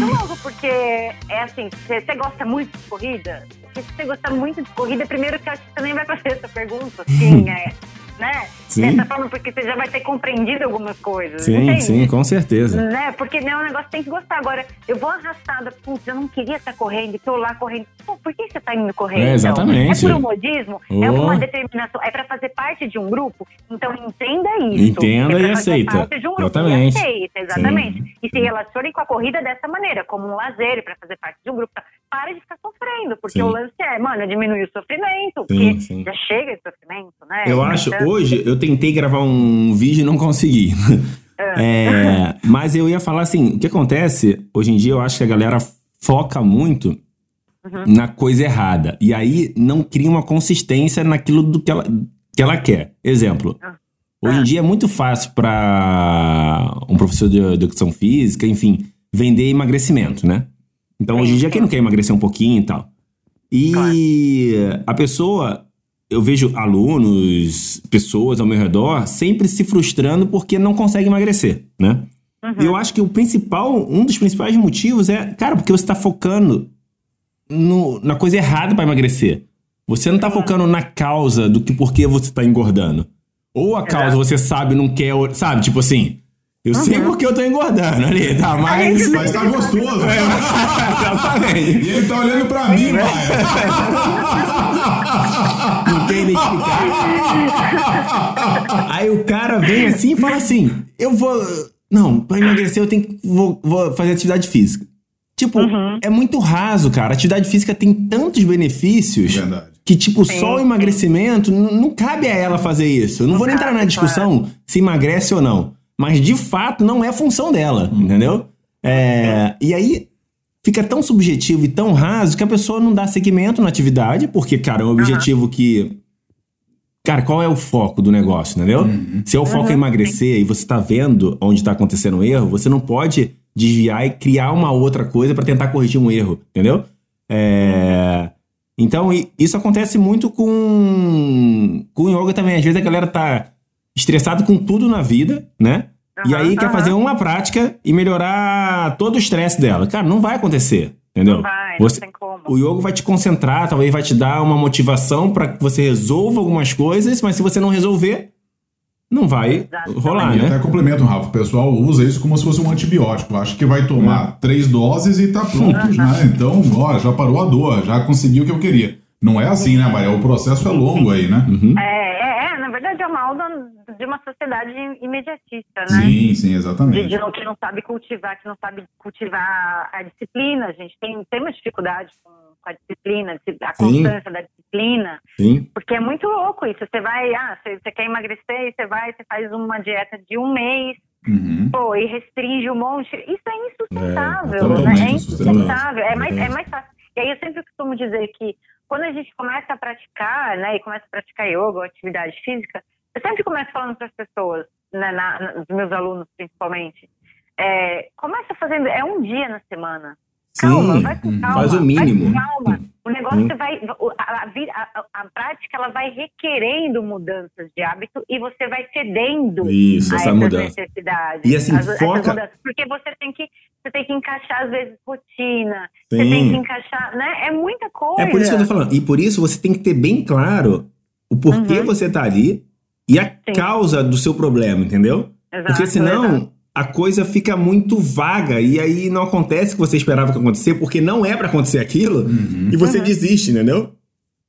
Speaker 6: porque é assim, você você gosta muito de corrida? Se você gostar muito de corrida, primeiro que eu acho que você nem vai fazer essa pergunta, assim, <laughs> é, né?
Speaker 1: Sim.
Speaker 6: Dessa forma, porque você já vai ter compreendido algumas coisas.
Speaker 1: Sim,
Speaker 6: entende?
Speaker 1: sim, com certeza.
Speaker 6: Né? Porque né, o negócio tem que gostar. Agora, eu vou arrastada, putz, eu não queria estar correndo, tô lá correndo. Pô, por que você tá indo correndo?
Speaker 1: É, exatamente.
Speaker 6: Então? É por um modismo? É
Speaker 1: Oh.
Speaker 6: uma determinação? É pra fazer parte de um grupo? Então entenda isso.
Speaker 1: Entenda
Speaker 6: É
Speaker 1: e aceita.
Speaker 6: parte de um grupo.
Speaker 1: Exatamente.
Speaker 6: E aceita, exatamente. E se relacione com a corrida dessa maneira, como um lazer pra fazer parte de um grupo. Para de ficar sofrendo, porque
Speaker 1: Sim.
Speaker 6: o lance é, mano, diminuir o sofrimento,
Speaker 1: Sim,
Speaker 6: porque
Speaker 1: sim.
Speaker 6: já chega de sofrimento, né?
Speaker 1: Eu acho,
Speaker 6: Então,
Speaker 1: hoje, eu tentei gravar um vídeo e não consegui. <laughs> É, mas eu ia falar assim, o que acontece, hoje em dia eu acho que a galera foca muito
Speaker 6: Uhum.
Speaker 1: na coisa errada. E aí não cria uma consistência naquilo do que ela, que ela quer. Exemplo.
Speaker 6: Ah.
Speaker 1: Hoje em dia é muito fácil para um professor de educação física, enfim, vender emagrecimento, né? Então hoje em dia quem não quer emagrecer um pouquinho e tal. E a pessoa, eu vejo alunos, pessoas ao meu redor, sempre se frustrando porque não consegue emagrecer, né? E eu acho que o principal, um dos principais motivos é, cara, porque você tá focando no- na coisa errada pra emagrecer. Você não tá focando na causa do que por que você tá engordando. Ou a causa você sabe, não quer, sabe? Tipo assim, eu sei porque eu tô engordando ali, tá? <laughs> Mas.
Speaker 5: Mas tá gostoso. <laughs>
Speaker 1: Exatamente.
Speaker 5: E ele tá olhando pra mim, pai. <laughs>
Speaker 1: Não identificar. Aí o cara vem assim e fala assim: Eu vou. Não, pra emagrecer eu tenho que. Vou, vou fazer atividade física. Tipo, é muito raso, cara. Atividade física tem tantos benefícios
Speaker 5: Verdade.
Speaker 1: que, tipo, só o emagrecimento não cabe a ela fazer isso. Eu não, vou nem entrar na discussão se emagrece ou não. Mas de fato não é função dela, entendeu? É, e aí fica tão subjetivo e tão raso que a pessoa não dá seguimento na atividade, porque, cara, é um objetivo que. Cara, qual é o foco do negócio, entendeu? Se é o foco é emagrecer e você tá vendo onde tá acontecendo o erro, você não pode desviar e criar uma outra coisa pra tentar corrigir um erro, entendeu? É. Então, isso acontece muito com, com yoga também. Às vezes a galera tá estressado com tudo na vida, né? e
Speaker 6: Aham,
Speaker 1: aí quer fazer uma prática e melhorar todo o estresse dela. Cara, não vai acontecer, entendeu?
Speaker 6: Não vai, não
Speaker 1: Você-
Speaker 6: tem como.
Speaker 1: O yoga vai te concentrar, talvez vai te dar uma motivação pra que você resolva algumas coisas, mas se você não resolver, não vai
Speaker 6: Exatamente.
Speaker 1: rolar,
Speaker 5: E
Speaker 1: né?
Speaker 5: até complemento, Rafa. O pessoal usa isso como se fosse um antibiótico. Acha que vai tomar três doses e tá pronto, né? Então, ó, já parou a dor, já conseguiu o que eu queria. Não é assim, né, Maria? O processo é longo aí, né?
Speaker 1: Uhum.
Speaker 6: É, é, é, verdade é mal da- de uma sociedade imediatista, né?
Speaker 5: Sim, sim,
Speaker 6: De,
Speaker 5: exatamente.
Speaker 6: de não- que não sabe cultivar, que não sabe cultivar a disciplina. A gente tem, tem uma dificuldade com, com a disciplina, a
Speaker 1: Sim.
Speaker 6: constância da disciplina.
Speaker 1: Sim.
Speaker 6: Porque é muito louco isso. Você vai, ah, você, você quer emagrecer você vai, você faz uma dieta de um mês,
Speaker 5: Uhum.
Speaker 6: pô, e restringe um monte. Isso é insustentável,
Speaker 1: É,
Speaker 6: né? É
Speaker 5: insustentável.
Speaker 6: É mais, é
Speaker 1: Exatamente.
Speaker 6: mais fácil. E aí eu sempre costumo dizer que quando a gente começa a praticar, né, e começa a praticar yoga atividade física, eu sempre começo falando para as pessoas, né, na, na, os meus alunos principalmente, é, começa fazendo, é um dia na semana. Calma,
Speaker 1: Sim.
Speaker 6: vai com calma.
Speaker 1: Faz o mínimo.
Speaker 6: Calma. O negócio
Speaker 1: Hum.
Speaker 6: vai. A, a, a- prática ela vai requerendo mudanças de hábito e você vai cedendo
Speaker 1: Isso,
Speaker 6: a
Speaker 1: essa mudança.
Speaker 6: necessidades.
Speaker 1: E assim,
Speaker 6: as-
Speaker 1: foca-
Speaker 6: porque você tem que. Você tem que encaixar, às vezes, rotina. Você
Speaker 1: Sim.
Speaker 6: tem que encaixar, né? É muita coisa.
Speaker 1: É por isso que eu tô falando. E por isso você tem que ter bem claro o porquê
Speaker 6: Uhum.
Speaker 1: você tá ali e a
Speaker 6: Sim.
Speaker 1: causa do seu problema, entendeu?
Speaker 6: Exato,
Speaker 1: Porque senão
Speaker 6: exato.
Speaker 1: A coisa fica muito vaga e aí não acontece o que você esperava que acontecesse, porque não é pra acontecer aquilo e você
Speaker 6: Uhum.
Speaker 1: desiste, entendeu?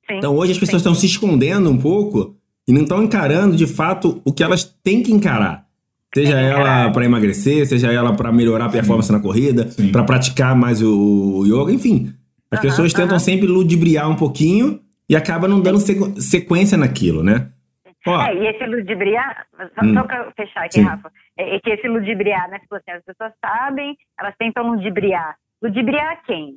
Speaker 6: Sim.
Speaker 1: Então hoje as pessoas estão se escondendo um pouco e não estão encarando de fato o que elas têm que encarar. Seja ela pra emagrecer, seja ela pra melhorar a performance na corrida,
Speaker 5: Sim.
Speaker 1: pra praticar mais o yoga, enfim. As
Speaker 6: Aham,
Speaker 1: pessoas tentam sempre ludibriar um pouquinho e acaba não dando sequ- sequência naquilo, né? Ó,
Speaker 6: É, e esse ludibriar, só,
Speaker 1: Hum.
Speaker 6: só pra eu fechar aqui,
Speaker 1: Sim.
Speaker 6: Rafa, é, é que esse ludibriar, né? Tipo assim, as pessoas sabem, elas tentam ludibriar. Ludibriar quem?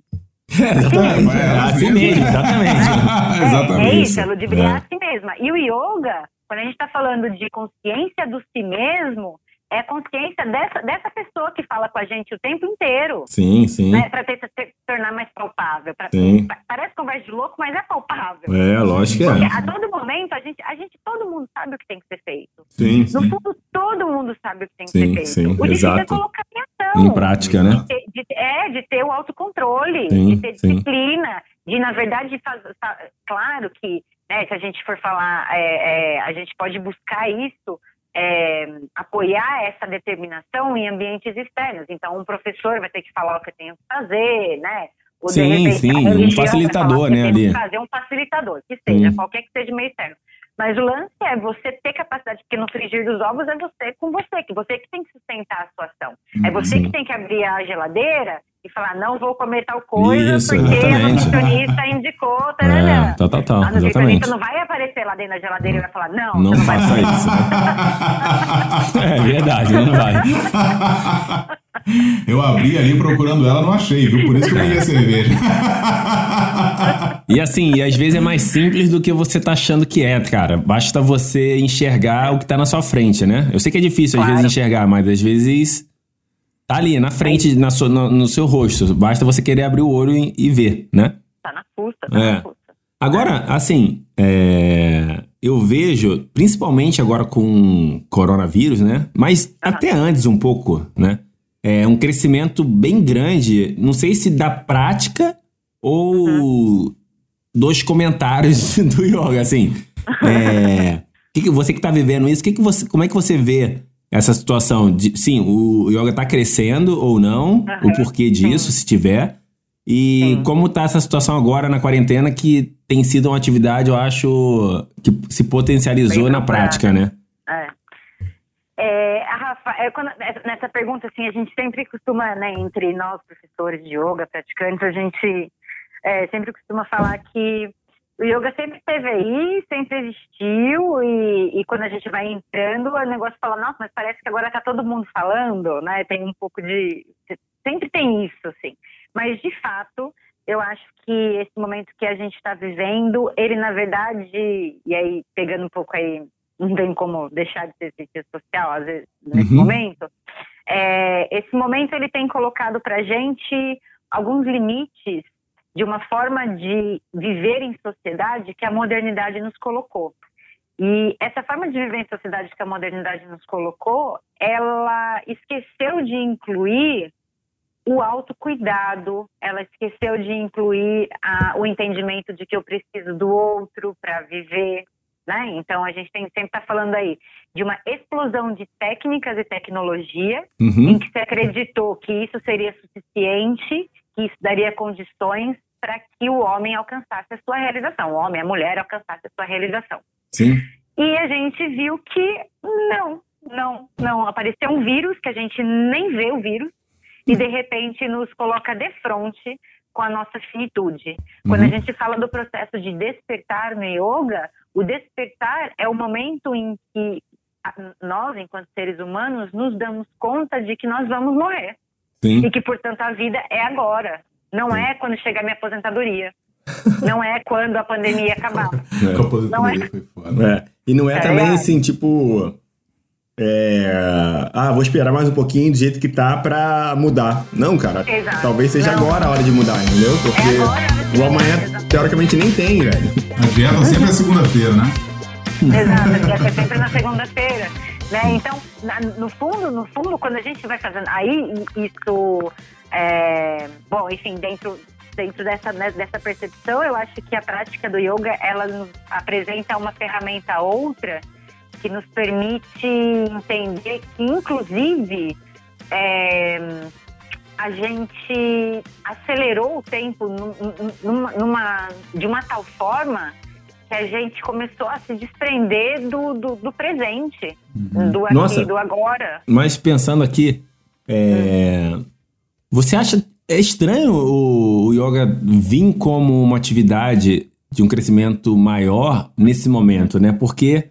Speaker 1: é, exatamente.
Speaker 5: É,
Speaker 1: assim
Speaker 5: mesmo.
Speaker 1: mesmo, exatamente.
Speaker 6: É, <laughs>
Speaker 5: exatamente.
Speaker 6: é isso, é ludibriar
Speaker 1: É.
Speaker 6: a si mesma. E o yoga, quando a gente está falando de consciência do si mesmo, é a consciência dessa, dessa pessoa que fala com a gente o tempo inteiro.
Speaker 1: Sim, sim.
Speaker 6: Né, para se tornar mais palpável. Pra-
Speaker 1: Sim.
Speaker 6: pa- parece conversa de louco, mas é palpável.
Speaker 1: É, lógico que
Speaker 6: Porque
Speaker 1: é.
Speaker 6: a todo momento, a gente, a gente, todo mundo sabe o que tem que ser feito.
Speaker 1: Sim,
Speaker 6: No
Speaker 1: sim.
Speaker 6: fundo, todo mundo sabe o que tem que
Speaker 1: Sim,
Speaker 6: ser feito.
Speaker 1: sim,
Speaker 6: o difícil é
Speaker 1: exato.
Speaker 6: colocar em ação.
Speaker 1: Em prática, né?
Speaker 6: De ter- de é, de ter o autocontrole,
Speaker 1: Sim,
Speaker 6: de ter disciplina, de, na verdade, faz, fa- claro que, né, se a gente for falar, é, é, a gente pode buscar isso, é, apoiar essa determinação em ambientes externos. Então, um professor vai ter que falar o que tem que fazer, né? Ou,
Speaker 1: Sim,
Speaker 6: repente,
Speaker 1: sim, um facilitador, né, ali.
Speaker 6: Fazer um facilitador, que seja,
Speaker 1: Sim.
Speaker 6: qualquer que seja meio externo. Mas o lance é você ter capacidade, porque no frigir dos ovos é você com você, que você que tem que sustentar a sua ação. É você
Speaker 1: Sim.
Speaker 6: que tem que abrir a geladeira e falar, não vou comer tal coisa
Speaker 1: Isso,
Speaker 6: porque a
Speaker 1: exatamente.
Speaker 6: nutricionista indicou,
Speaker 1: É,
Speaker 6: tarará.
Speaker 1: tal, tal, tal,
Speaker 6: A nutricionista
Speaker 1: exatamente.
Speaker 6: não vai aparecer lá dentro da geladeira e vai falar, não,
Speaker 1: Não
Speaker 6: não vai
Speaker 1: faça isso. <laughs> É verdade, não vai.
Speaker 5: Eu abri ali procurando ela, não achei, viu? Por isso que eu peguei a cerveja.
Speaker 1: E assim, e às vezes é mais simples do que você tá achando que é, cara. Basta você enxergar o que tá na sua frente, né? Eu sei que é difícil às
Speaker 6: Claro.
Speaker 1: vezes enxergar, mas às vezes tá ali, na frente, na sua, no, no seu rosto. Basta você querer abrir o olho e, e ver, né?
Speaker 6: Tá na fusta, tá
Speaker 1: É.
Speaker 6: na fusta.
Speaker 1: Agora, assim, é, eu vejo, principalmente agora com coronavírus, né? Mas até antes um pouco, né? é, um crescimento bem grande, não sei se da prática ou dos comentários <laughs> do yoga, assim. É, <laughs> que que, você que está vivendo isso, que que você, como é que você vê essa situação? De, sim, o yoga está crescendo ou não,
Speaker 6: Aham,
Speaker 1: o porquê disso, se tiver. E
Speaker 6: Sim.
Speaker 1: como tá essa situação agora na quarentena, que tem sido uma atividade, eu acho, que se potencializou na prática, né?
Speaker 6: É. É, a Rafa, é, quando- nessa pergunta, assim, a gente sempre costuma, né, entre nós, professores de yoga, praticantes, a gente é, sempre costuma falar que o yoga sempre esteve aí, sempre existiu, e, e quando a gente vai entrando, o negócio fala, nossa, mas parece que agora tá todo mundo falando, né? Tem um pouco de. Sempre tem isso, assim. Mas, de fato, eu acho que esse momento que a gente está vivendo, ele, na verdade, e aí, pegando um pouco aí, não tem como deixar de ser ciência social, às vezes, nesse
Speaker 1: Uhum.
Speaker 6: momento, é, esse momento ele tem colocado para gente alguns limites de uma forma de viver em sociedade que a modernidade nos colocou. E essa forma de viver em sociedade que a modernidade nos colocou, ela esqueceu de incluir o autocuidado, ela esqueceu de incluir a- o entendimento de que eu preciso do outro para viver, né? Então a gente tem sempre tá falando aí de uma explosão de técnicas e tecnologia
Speaker 1: Uhum.
Speaker 6: em que se acreditou que isso seria suficiente, que isso daria condições para que o homem alcançasse a sua realização, o homem, a mulher alcançasse a sua realização.
Speaker 1: Sim.
Speaker 6: E a gente viu que não, não, não. Apareceu um vírus que a gente nem vê o vírus e de repente nos coloca de frente com a nossa finitude. Quando a gente fala do processo de despertar no yoga, o despertar é o momento em que nós, enquanto seres humanos, nos damos conta de que nós vamos morrer
Speaker 1: Sim.
Speaker 6: e que, portanto, a vida é agora. Não é quando chegar minha aposentadoria. Não é quando a pandemia acabar.
Speaker 5: Com a aposentadoria
Speaker 6: Não é-
Speaker 5: foi foda.
Speaker 1: É. E não é
Speaker 6: É
Speaker 1: também assim, tipo. é, Ah, vou esperar mais um pouquinho do jeito que tá pra mudar. Não, cara.
Speaker 6: Exato.
Speaker 1: Talvez seja
Speaker 6: Não.
Speaker 1: agora a hora de mudar, entendeu? Porque
Speaker 6: É agora a
Speaker 1: o amanhã,
Speaker 6: exatamente.
Speaker 1: teoricamente, nem tem, velho.
Speaker 5: A dieta sempre é segunda-feira, né?
Speaker 6: Exato, já foi sempre na segunda-feira. Né? Então, na- no fundo, no fundo, quando a gente vai fazendo. Aí isso. é, bom, enfim, dentro, dentro dessa, né, dessa percepção, eu acho que a prática do yoga ela nos apresenta uma ferramenta outra que nos permite entender que, inclusive, é, a gente acelerou o tempo num- num- numa, numa- de uma tal forma que a gente começou a se desprender do, do, do presente, do aqui
Speaker 1: Nossa.
Speaker 6: do agora.
Speaker 1: Mas pensando aqui, é, você acha é estranho o, o yoga vir como uma atividade de um crescimento maior nesse momento, né? Porque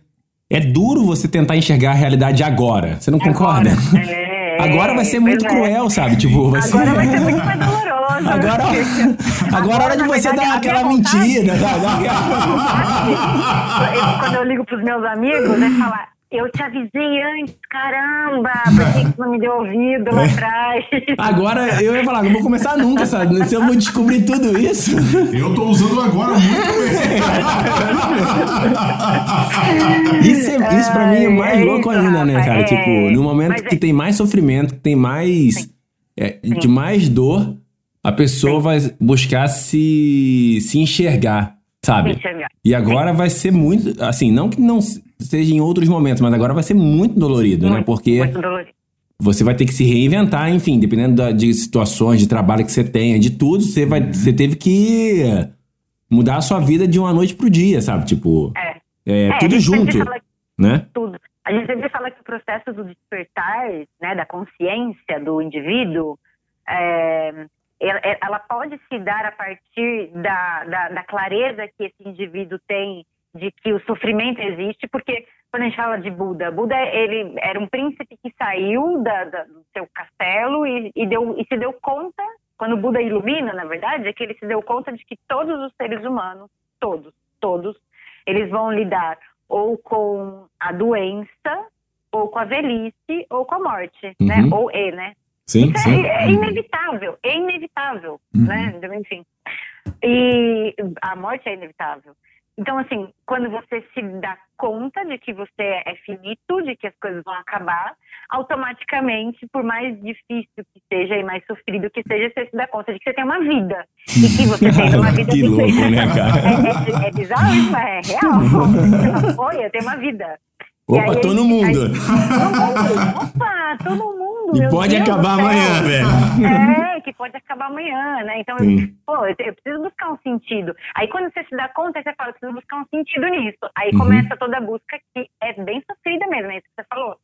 Speaker 1: é duro você tentar enxergar a realidade agora. Você não concorda?
Speaker 6: Agora, é,
Speaker 1: Agora vai ser muito
Speaker 6: é.
Speaker 1: cruel, sabe? Tipo, vai ser...
Speaker 6: Agora vai ser <laughs> muito mais doloroso.
Speaker 1: Agora, <laughs> agora é hora de você
Speaker 6: verdade,
Speaker 1: dar aquela
Speaker 6: vontade-
Speaker 1: mentira,
Speaker 6: quando eu ligo pros meus amigos, é falar, eu te avisei antes, caramba, por que você não me deu ouvido lá atrás?
Speaker 1: Agora eu ia falar, não vou começar nunca, sabe? Se eu vou descobrir tudo isso.
Speaker 5: Eu tô usando agora muito bem. <laughs>
Speaker 1: Isso, é, isso pra mim é mais
Speaker 6: É
Speaker 1: louco
Speaker 6: isso,
Speaker 1: ainda, né, cara?
Speaker 6: é.
Speaker 1: Tipo, no momento
Speaker 6: Mas
Speaker 1: que
Speaker 6: é-
Speaker 1: tem mais sofrimento, que tem mais. é, de mais dor, a pessoa vai buscar se, se enxergar, sabe?
Speaker 6: Se enxergar.
Speaker 1: E agora vai ser muito. Assim, não que não seja em outros momentos, mas agora vai ser muito dolorido, né?
Speaker 6: Muito,
Speaker 1: Porque
Speaker 6: muito dolorido.
Speaker 1: você vai ter que se reinventar, enfim, dependendo da- de situações, de trabalho que você tenha, de tudo, você, vai, você teve que mudar a sua vida de uma noite pro dia, sabe? Tipo,
Speaker 6: É.
Speaker 1: é,
Speaker 6: É,
Speaker 1: tudo junto,
Speaker 6: fala
Speaker 1: né?
Speaker 6: tudo. A gente sempre fala que o processo do despertar, né, da consciência do indivíduo, é, ela, ela pode se dar a partir da, da, da clareza que esse indivíduo tem de que o sofrimento existe, porque quando a gente fala de Buda, Buda ele era um príncipe que saiu da, da- do seu castelo e, e, deu, e se deu conta, quando Buda ilumina, na verdade, é que ele se deu conta de que todos os seres humanos, todos, todos, eles vão lidar ou com a doença, ou com a velhice, ou com a morte, né?
Speaker 1: Uhum.
Speaker 6: Ou e, né?
Speaker 1: Sim,
Speaker 6: Isso
Speaker 1: sim.
Speaker 6: é, é inevitável, é inevitável,
Speaker 5: Uhum.
Speaker 6: né? Então, Enfim. E a morte é inevitável. Então, assim, quando você se dá conta de que você é finito, de que as coisas vão acabar, automaticamente, por mais difícil que seja e mais sofrido que seja, você se dá conta de que você tem uma vida. E que você tem uma <laughs> vida
Speaker 1: Que louco, né, cara? <laughs>
Speaker 6: É, é- é bizarro isso, mas é real. <laughs> Oi, eu tenho uma vida.
Speaker 1: Opa, tô no mundo.
Speaker 6: Opa, tô no mundo.
Speaker 1: E pode
Speaker 6: Deus
Speaker 1: acabar amanhã, velho.
Speaker 6: É, que pode acabar amanhã, né? Então,
Speaker 1: Sim.
Speaker 6: pô, eu, eu preciso buscar um sentido. Aí quando você se dá conta, você fala, eu preciso buscar um sentido nisso. Aí
Speaker 1: Uhum.
Speaker 6: começa toda a busca que é bem sofrida mesmo, é isso que você falou.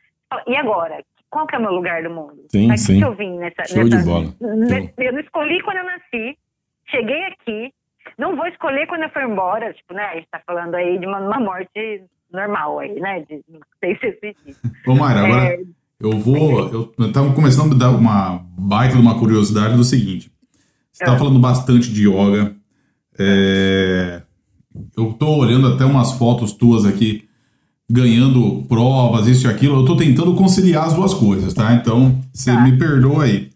Speaker 6: E agora? Qual que é o meu lugar do mundo?
Speaker 1: Sim,
Speaker 6: Pra
Speaker 1: sim.
Speaker 6: que eu vim nessa...
Speaker 1: Show de
Speaker 6: nessa-
Speaker 1: bola.
Speaker 6: ne- Eu não escolhi quando eu nasci, cheguei aqui, não vou escolher quando eu for embora, tipo, né? A gente tá falando aí de uma, uma morte normal aí, né? De não sei se suicídio.
Speaker 5: Ô, Mayra, agora
Speaker 6: É.
Speaker 5: eu vou. Eu, eu tava começando a dar uma baita de uma curiosidade do seguinte. Você tá
Speaker 6: É.
Speaker 5: falando bastante de yoga. é, eu tô olhando até umas fotos tuas aqui, ganhando provas, isso e aquilo. Eu tô tentando conciliar as duas coisas, tá? Então, você
Speaker 6: Tá.
Speaker 5: me perdoa aí.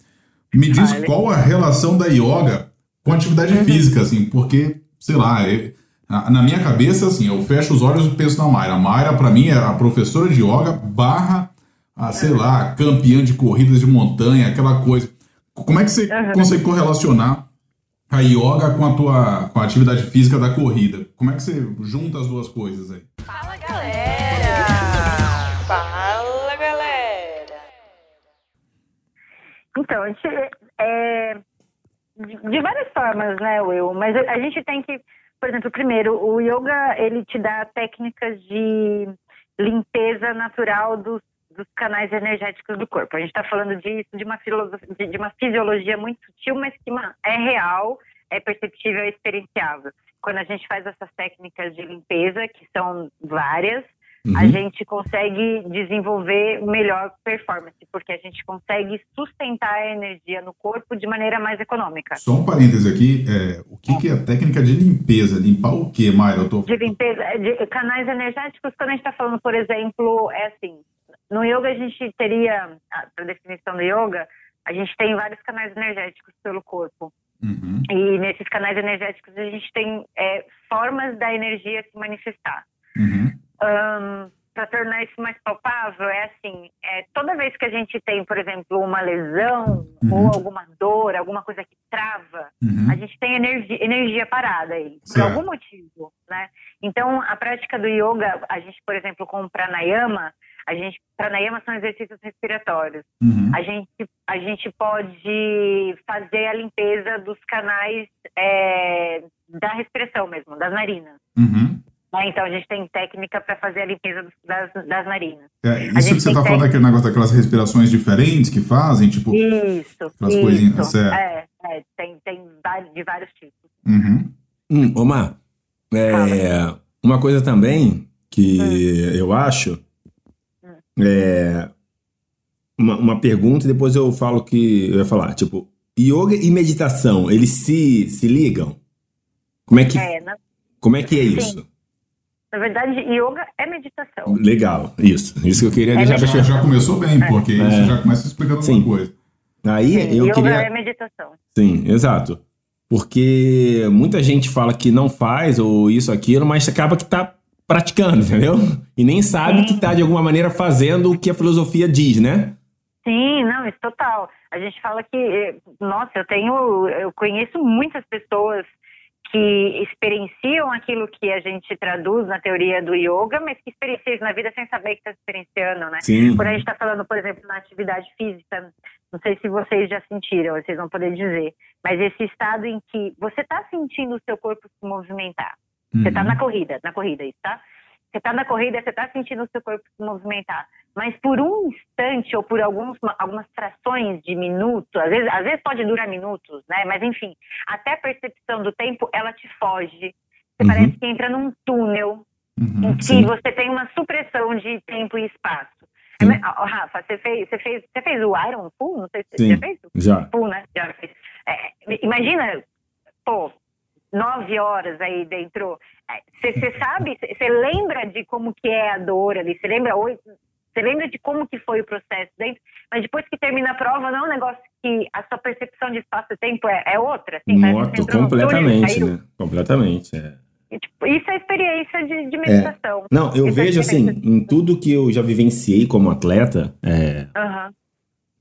Speaker 5: Me diz
Speaker 6: Vale.
Speaker 5: qual a relação da yoga com atividade
Speaker 6: Uhum.
Speaker 5: física, assim, porque, sei lá, é- na na minha cabeça, assim, eu fecho os olhos e penso na Mayra. A Mayra, pra mim, é a professora de yoga barra, a, sei lá, campeã de corridas de montanha, aquela coisa. Como é que você
Speaker 6: Uhum.
Speaker 5: consegue correlacionar a yoga com a tua com a atividade física da corrida? Como é que você junta as duas coisas aí?
Speaker 2: Fala galera! Fala galera!
Speaker 6: Então, a gente, é, de, de várias formas, né, Will? Mas a, a gente tem que, por exemplo, primeiro, o yoga, ele te dá técnicas de limpeza natural dos, dos canais energéticos do corpo. A gente está falando disso, de uma, filosofia, de, uma fisiologia muito sutil, mas que é real, é perceptível, é experienciável. Quando a gente faz essas técnicas de limpeza, que são várias, a
Speaker 1: Uhum.
Speaker 6: gente consegue desenvolver melhor performance, porque a gente consegue sustentar a energia no corpo de maneira mais econômica.
Speaker 5: Só um parêntese aqui, é, o que, que é a técnica de limpeza? Limpar o quê, Mayra? Eu tô...
Speaker 6: De limpeza, de canais energéticos, quando a gente está falando, por exemplo, é assim, no yoga a gente teria, para definição do yoga, a gente tem vários canais energéticos pelo corpo.
Speaker 5: Uhum.
Speaker 6: E nesses canais energéticos a gente tem é, formas da energia se manifestar.
Speaker 5: Uhum.
Speaker 6: Para tornar isso mais palpável, é assim, é, toda vez que a gente tem, por exemplo, uma lesão
Speaker 5: Uhum.
Speaker 6: ou alguma dor, alguma coisa que trava,
Speaker 5: Uhum.
Speaker 6: a gente tem energia, energia parada aí, por
Speaker 5: Certo.
Speaker 6: algum motivo, né? Então, a prática do yoga, a gente, por exemplo, com o pranayama, a gente, pranayama são exercícios respiratórios.
Speaker 5: Uhum.
Speaker 6: A gente, a gente pode fazer a limpeza dos canais é, da respiração mesmo, das narinas.
Speaker 5: Uhum.
Speaker 6: Né? Então, a gente tem técnica para fazer a limpeza das, das narinas.
Speaker 5: É,
Speaker 6: A
Speaker 5: isso que você tá
Speaker 6: tem
Speaker 5: falando daquele negócio daquelas respirações diferentes que fazem, tipo.
Speaker 6: Isso,
Speaker 5: Aquelas coisinhas,
Speaker 6: isso.
Speaker 5: certo.
Speaker 6: É, é, tem, tem vários- de vários tipos.
Speaker 5: Uhum.
Speaker 1: Hum, Omar, é, uma coisa também que eu acho é uma, uma pergunta e depois eu falo que eu ia falar. Tipo, yoga e meditação, eles se, se ligam? Como é que,
Speaker 6: É, na,
Speaker 1: como é, que é isso?
Speaker 6: Na verdade, yoga é meditação.
Speaker 1: Legal, isso. Isso que eu queria deixar
Speaker 5: Já, começou bem, porque
Speaker 1: É.
Speaker 5: isso já começa explicando
Speaker 1: Sim.
Speaker 5: alguma coisa.
Speaker 1: Aí
Speaker 6: Sim,
Speaker 1: eu
Speaker 6: yoga
Speaker 1: queria.
Speaker 6: é meditação.
Speaker 1: Sim, exato. Porque muita gente fala que não faz ou isso, aquilo, mas acaba que tá praticando, entendeu? E nem sabe
Speaker 6: Sim.
Speaker 1: que tá de alguma maneira fazendo o que a filosofia diz, né?
Speaker 6: Sim, não, isso total. A gente fala que, eh, nossa, eu tenho, eu conheço muitas pessoas que experienciam aquilo que a gente traduz na teoria do yoga, mas que experienciam na vida sem saber que está experienciando, né?
Speaker 1: Sim.
Speaker 6: Quando a gente está falando, por exemplo, na atividade física, não sei se vocês já sentiram, vocês vão poder dizer, mas esse estado em que você está sentindo o seu corpo se movimentar. Você está
Speaker 5: Uhum.
Speaker 6: na corrida, na corrida, isso, tá? Você está na corrida, você está sentindo o seu corpo se movimentar. Mas por um instante ou por alguns, algumas frações de minuto, às vezes, às vezes pode durar minutos, né? Mas enfim, até a percepção do tempo, ela te foge. Você
Speaker 1: Uhum.
Speaker 6: parece que entra num túnel
Speaker 5: Uhum.
Speaker 6: em que
Speaker 1: Sim.
Speaker 6: você tem uma supressão de tempo e espaço.
Speaker 1: Sim.
Speaker 6: Rafa, você fez, você, fez, você fez o Iron Pool? Não sei se você já fez.
Speaker 1: Já.
Speaker 6: Pool, né? Já fez. É, imagina, pô, nove horas aí dentro. É, Você você sabe, você lembra de como que é a dor ali, você lembra. Você lembra de como que foi o processo dentro, mas depois que termina a prova, não é um negócio que a sua percepção de espaço e tempo é, é outra. Assim, túnel e
Speaker 1: completamente,
Speaker 6: saiu.
Speaker 1: né? Completamente. É.
Speaker 6: tipo, isso é experiência de, de meditação.
Speaker 1: Não, eu
Speaker 6: Isso é
Speaker 1: vejo assim, em tudo que eu já vivenciei como atleta, é,
Speaker 6: Aham.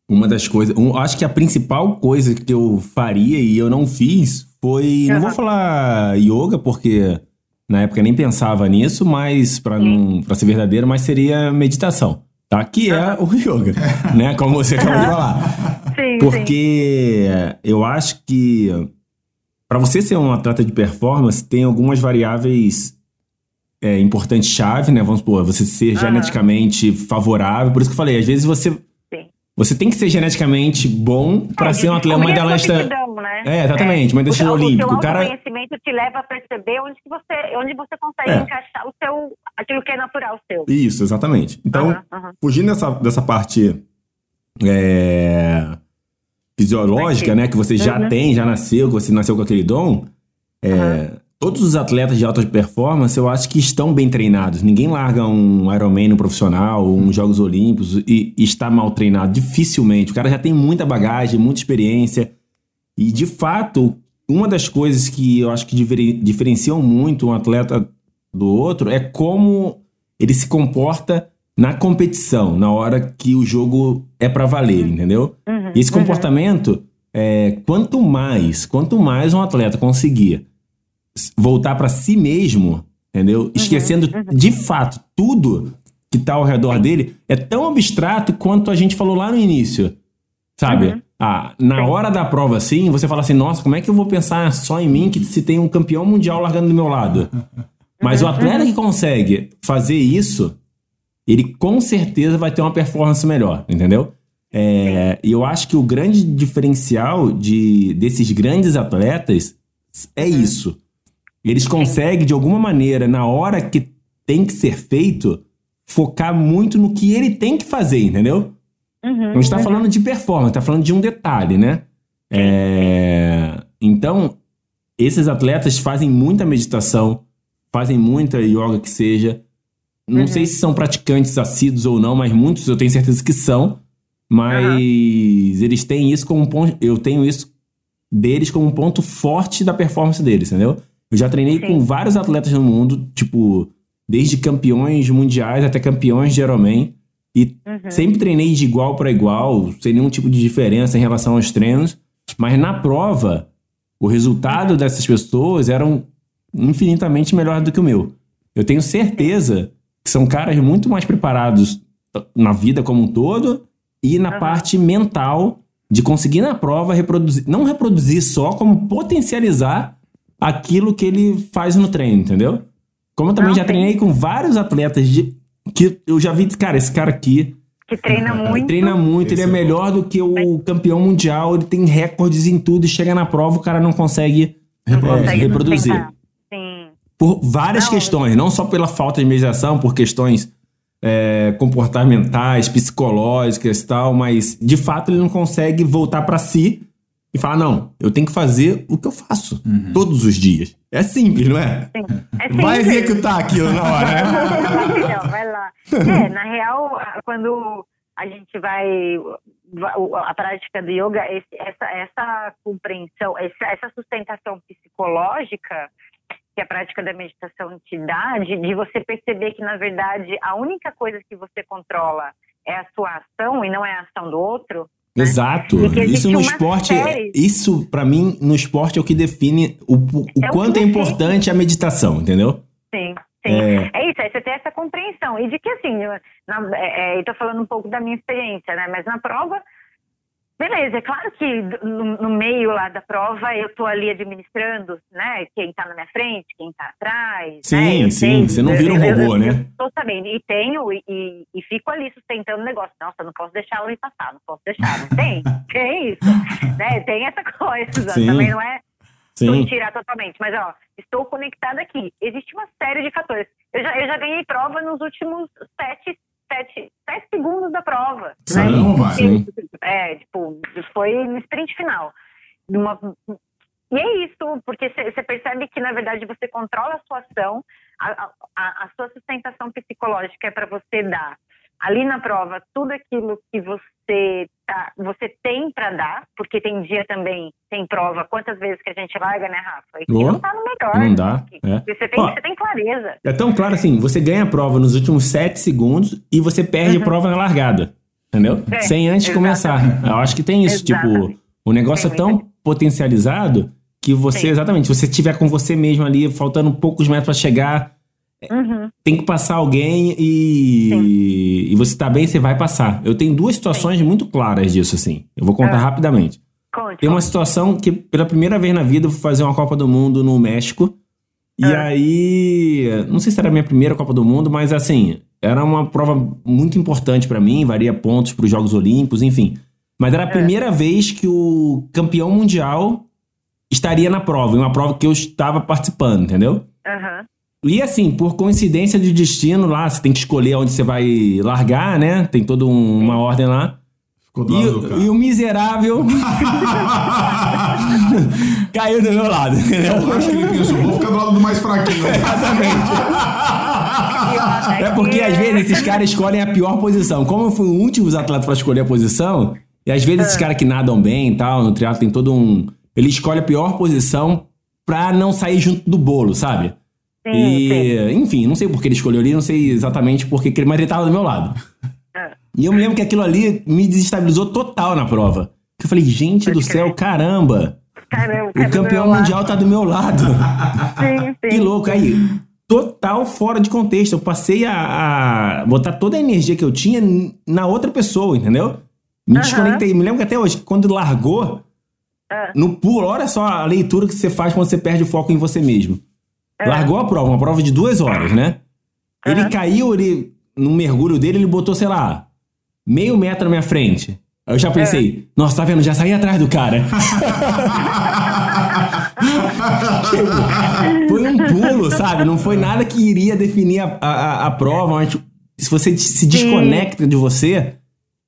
Speaker 1: uma das coisas. um- acho que a principal coisa que eu faria e eu não fiz foi. Não vou falar yoga, porque na época nem pensava nisso, mas para não para ser verdadeiro, mas seria meditação, tá? Que é o <laughs> yoga, né? Como você acabou de falar.
Speaker 6: Sim, sim.
Speaker 1: Porque eu acho que para você ser um atleta de performance, tem algumas variáveis é, importantes chave, né? Vamos supor, você ser
Speaker 6: Aham.
Speaker 1: geneticamente favorável. Por isso que eu falei, às vezes você
Speaker 6: Sim.
Speaker 1: você tem que ser geneticamente bom para
Speaker 6: É,
Speaker 1: ser um atleta, uma
Speaker 6: descobrir a aptidão, né?
Speaker 1: É, exatamente, uma medalhista
Speaker 6: O-
Speaker 1: olímpico. O cara
Speaker 6: autoconhecimento te leva a perceber onde, que você, onde você consegue
Speaker 1: É.
Speaker 6: encaixar o seu, aquilo que é natural seu.
Speaker 1: Isso, exatamente. Então, fugindo dessa, dessa parte é, fisiológica, né? Que você já
Speaker 6: Uhum.
Speaker 1: tem, já nasceu, que você nasceu com aquele dom. é, Todos os atletas de alta performance, eu acho que estão bem treinados. Ninguém larga um Ironman no profissional, uns Jogos Olímpicos e, e está mal treinado. Dificilmente. O cara já tem muita bagagem, muita experiência. E, de fato, uma das coisas que eu acho que difere- diferenciam muito um atleta do outro é como ele se comporta na competição, na hora que o jogo é pra valer, entendeu?
Speaker 6: Uhum,
Speaker 1: E esse comportamento, é, quanto mais, quanto mais um atleta conseguir voltar pra si mesmo, entendeu? Esquecendo de fato tudo que tá ao redor dele, é tão abstrato quanto a gente falou lá no início. Sabe? Ah, na hora da prova, assim, você fala assim, nossa, como é que eu vou pensar só em mim que se tem um campeão mundial largando do meu lado? Mas o atleta que consegue fazer isso, ele com certeza vai ter uma performance melhor, entendeu? É, e eu acho que o grande diferencial de, desses grandes atletas é isso. Eles conseguem, de alguma maneira, na hora que tem que ser feito, focar muito no que ele tem que fazer, entendeu?
Speaker 6: Uhum,
Speaker 1: Não está falando de performance, está falando de um detalhe, né? É, Então, esses atletas fazem muita meditação, fazem muita yoga que seja. Não
Speaker 6: Uhum.
Speaker 1: sei se são praticantes assíduos ou não, mas muitos eu tenho certeza que são. Mas eles têm isso como um ponto. Eu tenho isso deles como um ponto forte da performance deles, entendeu? Eu já treinei
Speaker 6: Sim.
Speaker 1: com vários atletas no mundo, tipo, desde campeões mundiais até campeões de Ironman. E
Speaker 6: Uhum.
Speaker 1: sempre treinei de igual para igual, sem nenhum tipo de diferença em relação aos treinos. Mas na prova, o resultado dessas pessoas eram infinitamente melhor do que o meu. Eu tenho certeza que são caras muito mais preparados na vida como um todo e na parte mental de conseguir na prova reproduzir, não reproduzir só, como potencializar aquilo que ele faz no treino, entendeu? Como eu também
Speaker 6: Não,
Speaker 1: já treinei com vários atletas de que eu já vi, cara, esse cara aqui
Speaker 6: Que treina muito.
Speaker 1: ele treina muito, ele é
Speaker 5: Esse é
Speaker 1: melhor do que o campeão mundial, ele tem recordes em tudo e chega na prova o cara não consegue,
Speaker 6: não
Speaker 1: é,
Speaker 6: consegue
Speaker 1: reproduzir.
Speaker 6: Sim.
Speaker 1: Por várias
Speaker 6: Não,
Speaker 1: questões, não só pela falta de meditação, por questões é, comportamentais, psicológicas e tal, mas de fato ele não consegue voltar pra si e falar: não, eu tenho que fazer o que eu faço todos os dias. É simples, não é?
Speaker 6: Sim. É
Speaker 1: Vai
Speaker 6: simples.
Speaker 1: executar aquilo na hora. né?
Speaker 6: Não, vai lá. É, na real, quando a gente vai. A prática do yoga, essa, essa compreensão, essa, essa sustentação psicológica que a prática da meditação te dá, de, de você perceber que, na verdade, a única coisa que você controla é a sua ação e não é a ação do outro.
Speaker 1: Exato.
Speaker 6: E que existe
Speaker 1: Isso no esporte,
Speaker 6: série-
Speaker 1: isso pra mim no esporte é o que define o, o
Speaker 6: É
Speaker 1: quanto é importante a meditação, entendeu?
Speaker 6: Sim, sim.
Speaker 1: É.
Speaker 6: É, isso, aí você tem essa compreensão. E de que, assim, eu, na, é, é, eu tô falando um pouco da minha experiência, né? Mas na prova, beleza, é claro que no, no meio lá da prova eu tô ali administrando, né? Quem tá na minha frente, quem tá atrás.
Speaker 1: Sim,
Speaker 6: né? Eu
Speaker 1: sim,
Speaker 6: sei,
Speaker 1: você não
Speaker 6: eu-
Speaker 1: vira um
Speaker 6: eu-
Speaker 1: robô,
Speaker 6: eu-
Speaker 1: né?
Speaker 6: eu Tô sabendo, e tenho, e, e, fico ali sustentando o negócio. Nossa, eu não posso deixar ela me passar, não posso deixar. Não tem? <laughs> tem isso. né? Tem essa coisa.
Speaker 1: Sim.
Speaker 6: Também não é
Speaker 1: Sim.
Speaker 6: tirar totalmente, mas ó, estou conectada aqui. Existe uma série de fatores. Eu já, eu já ganhei prova nos últimos sete, sete, sete segundos da prova. né?
Speaker 5: Caramba,
Speaker 1: sim.
Speaker 6: É, tipo, foi no sprint final. Numa- E é isso, porque você percebe que, na verdade, você controla a sua ação, a- a- a sua sustentação psicológica é para você dar ali na prova tudo aquilo que você tá, você tem para dar, porque tem dia também, tem prova, quantas vezes que a gente larga, né, Rafa? E
Speaker 1: Oh,
Speaker 6: não tá no melhor.
Speaker 1: não dá,
Speaker 6: Que-
Speaker 1: é.
Speaker 6: Você, tem,
Speaker 1: Ó.
Speaker 6: você tem clareza.
Speaker 1: É tão claro assim, você ganha a prova nos últimos 7 segundos e você perde a prova na largada. Entendeu?
Speaker 6: Uhum. É,
Speaker 1: Sem antes de começar. Eu acho que tem isso, tipo,
Speaker 6: Exatamente.
Speaker 1: o negócio é
Speaker 6: Tem
Speaker 1: tão
Speaker 6: muita-
Speaker 1: potencializado que você,
Speaker 6: Sim.
Speaker 1: exatamente, se você estiver com você mesmo ali, faltando poucos metros pra chegar,
Speaker 6: Uhum.
Speaker 1: tem que passar alguém e, e você tá bem, você vai passar. Eu tenho duas situações muito claras disso, assim. Eu vou contar
Speaker 6: Ah.
Speaker 1: rapidamente.
Speaker 6: Conte.
Speaker 1: Tem uma situação que, pela primeira vez na vida, eu fui fazer uma Copa do Mundo no México. E
Speaker 6: Ah.
Speaker 1: aí, não sei se era a minha primeira Copa do Mundo, mas assim, era uma prova muito importante pra mim, varia pontos pros Jogos Olímpicos, enfim. Mas era a primeira vez que o campeão mundial estaria na prova, em uma prova que eu estava participando, entendeu?
Speaker 6: Aham.
Speaker 1: E assim, por coincidência de destino lá, você tem que escolher onde você vai largar, né? Tem toda um- uma ordem lá.
Speaker 5: Ficou do
Speaker 1: E,
Speaker 5: lado do cara.
Speaker 1: e o miserável <laughs> caiu do meu lado, entendeu?
Speaker 5: Eu acho que ele pensou, vou ficar do lado do mais fraquinho. <laughs>
Speaker 1: É porque às vezes esses caras escolhem a pior posição. Como eu fui o último dos atletas pra escolher a posição, e às vezes
Speaker 6: Ah.
Speaker 1: esses caras que nadam bem e tal, no triatlo tem todo um. Ele escolhe a pior posição pra não sair junto do bolo, sabe?
Speaker 6: Sim,
Speaker 1: e, enfim, não sei por que ele escolheu ali, não sei exatamente por que, mas ele tava do meu lado.
Speaker 6: Ah.
Speaker 1: E eu me lembro que aquilo ali me desestabilizou total na prova. Eu falei, gente do céu, caramba!
Speaker 6: Caramba,
Speaker 1: O campeão mundial tá do meu lado.
Speaker 6: Sim, <laughs> sim.
Speaker 1: Que louco. Aí, total fora de contexto. Eu passei a, a botar toda a energia que eu tinha na outra pessoa, entendeu? Me
Speaker 6: Aham.
Speaker 1: desconectei. Me lembro que até hoje, quando largou,
Speaker 6: Ah.
Speaker 1: no pulo, olha só a leitura que você faz quando você perde o foco em você mesmo. Largou a prova, uma prova de duas horas, né? Ele
Speaker 6: Aham.
Speaker 1: caiu, ele, no mergulho dele, ele botou, sei lá, meio metro na minha frente. Aí eu já pensei, nossa, tá vendo? Já saí atrás do cara. Tipo, <laughs> foi um pulo, sabe? Não foi nada que iria definir a, a, a prova, mas tipo, se você se desconecta de você,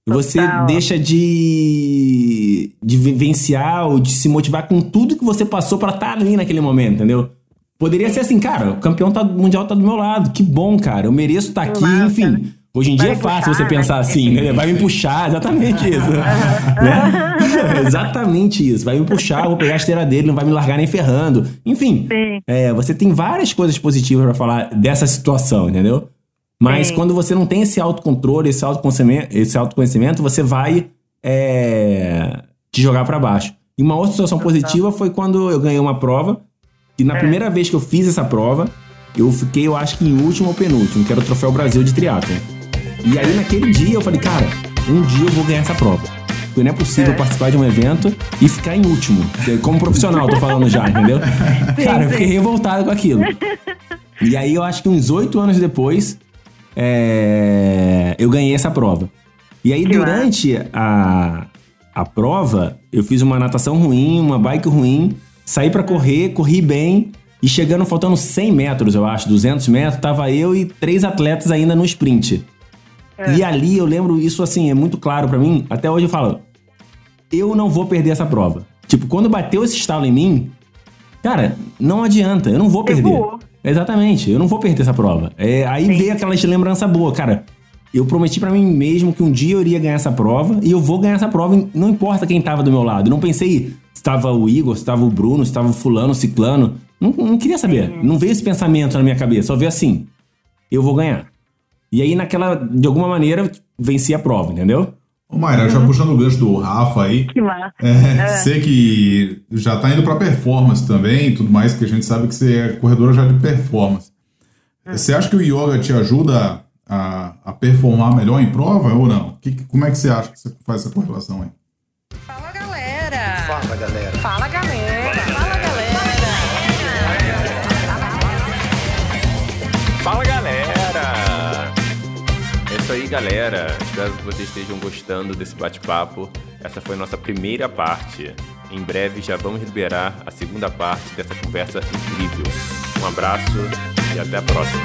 Speaker 1: você
Speaker 6: Total.
Speaker 1: deixa de, de vivenciar ou de se motivar com tudo que você passou pra estar ali naquele momento, entendeu? Poderia ser assim, cara, o campeão tá- mundial tá do meu lado, que bom, cara, eu mereço estar aqui,
Speaker 6: Massa.
Speaker 1: enfim. Hoje em
Speaker 6: Vai
Speaker 1: dia é fácil
Speaker 6: puxar,
Speaker 1: você pensar
Speaker 6: né?
Speaker 1: assim, né? Vai me puxar, exatamente isso. né? <laughs> exatamente isso. Vai me puxar, vou pegar a esteira dele, não vai me largar nem ferrando. Enfim, é, você tem várias coisas positivas pra falar dessa situação, entendeu? Mas
Speaker 6: Sim.
Speaker 1: quando você não tem esse autocontrole, esse autoconhecimento, esse autoconhecimento você vai é, te jogar pra baixo. E uma outra situação positiva foi quando eu ganhei uma prova, e
Speaker 6: É.
Speaker 1: na primeira vez que eu fiz essa prova, eu fiquei, eu acho que em último ou penúltimo, que era o Troféu Brasil de Triathlon. E aí naquele dia eu falei, cara, um dia eu vou ganhar essa prova. Porque não é possível participar de um evento e ficar em último. Como profissional, tô falando já, entendeu? <laughs> cara, eu fiquei revoltado com aquilo. E aí eu acho que uns oito anos depois, é, eu ganhei essa prova. E aí durante a, a prova, eu fiz uma natação ruim, uma bike ruim, saí pra correr, corri bem. E chegando, faltando 100 metros, eu acho, 200 metros, tava eu e três atletas ainda no sprint. E ali eu lembro isso assim, é muito claro pra mim. Até hoje eu falo, eu não vou perder essa prova. Tipo, quando bateu esse estalo em mim, cara, não adianta, eu não vou perder.
Speaker 6: voou.
Speaker 1: Exatamente, eu não vou perder essa prova. É, aí veio aquela lembrança boa, cara. Eu prometi pra mim mesmo que um dia eu iria ganhar essa prova e eu vou ganhar essa prova, não importa quem tava do meu lado. Eu não pensei se tava o Igor, se tava o Bruno, se tava o fulano, o ciclano. Não, não queria saber. Não veio esse pensamento na minha cabeça. Só veio assim: eu vou ganhar. E aí, naquela, de alguma maneira, venci a prova, entendeu?
Speaker 5: Ô, Mayra, já puxando o gancho do Rafa aí,
Speaker 6: Que massa.
Speaker 5: é, você que já tá indo pra performance também e tudo mais, que a gente sabe que você é corredora já de performance. Você acha que o yoga te ajuda a, a performar melhor em prova ou não? Que- como é que você acha que você faz essa correlação aí?
Speaker 3: Fala galera!
Speaker 2: Fala galera. Fala galera!
Speaker 4: Fala galera! É isso aí, galera. Espero que vocês estejam gostando desse bate-papo. Essa foi a nossa primeira parte. Em breve já vamos liberar a segunda parte dessa conversa incrível. Um abraço e até a próxima.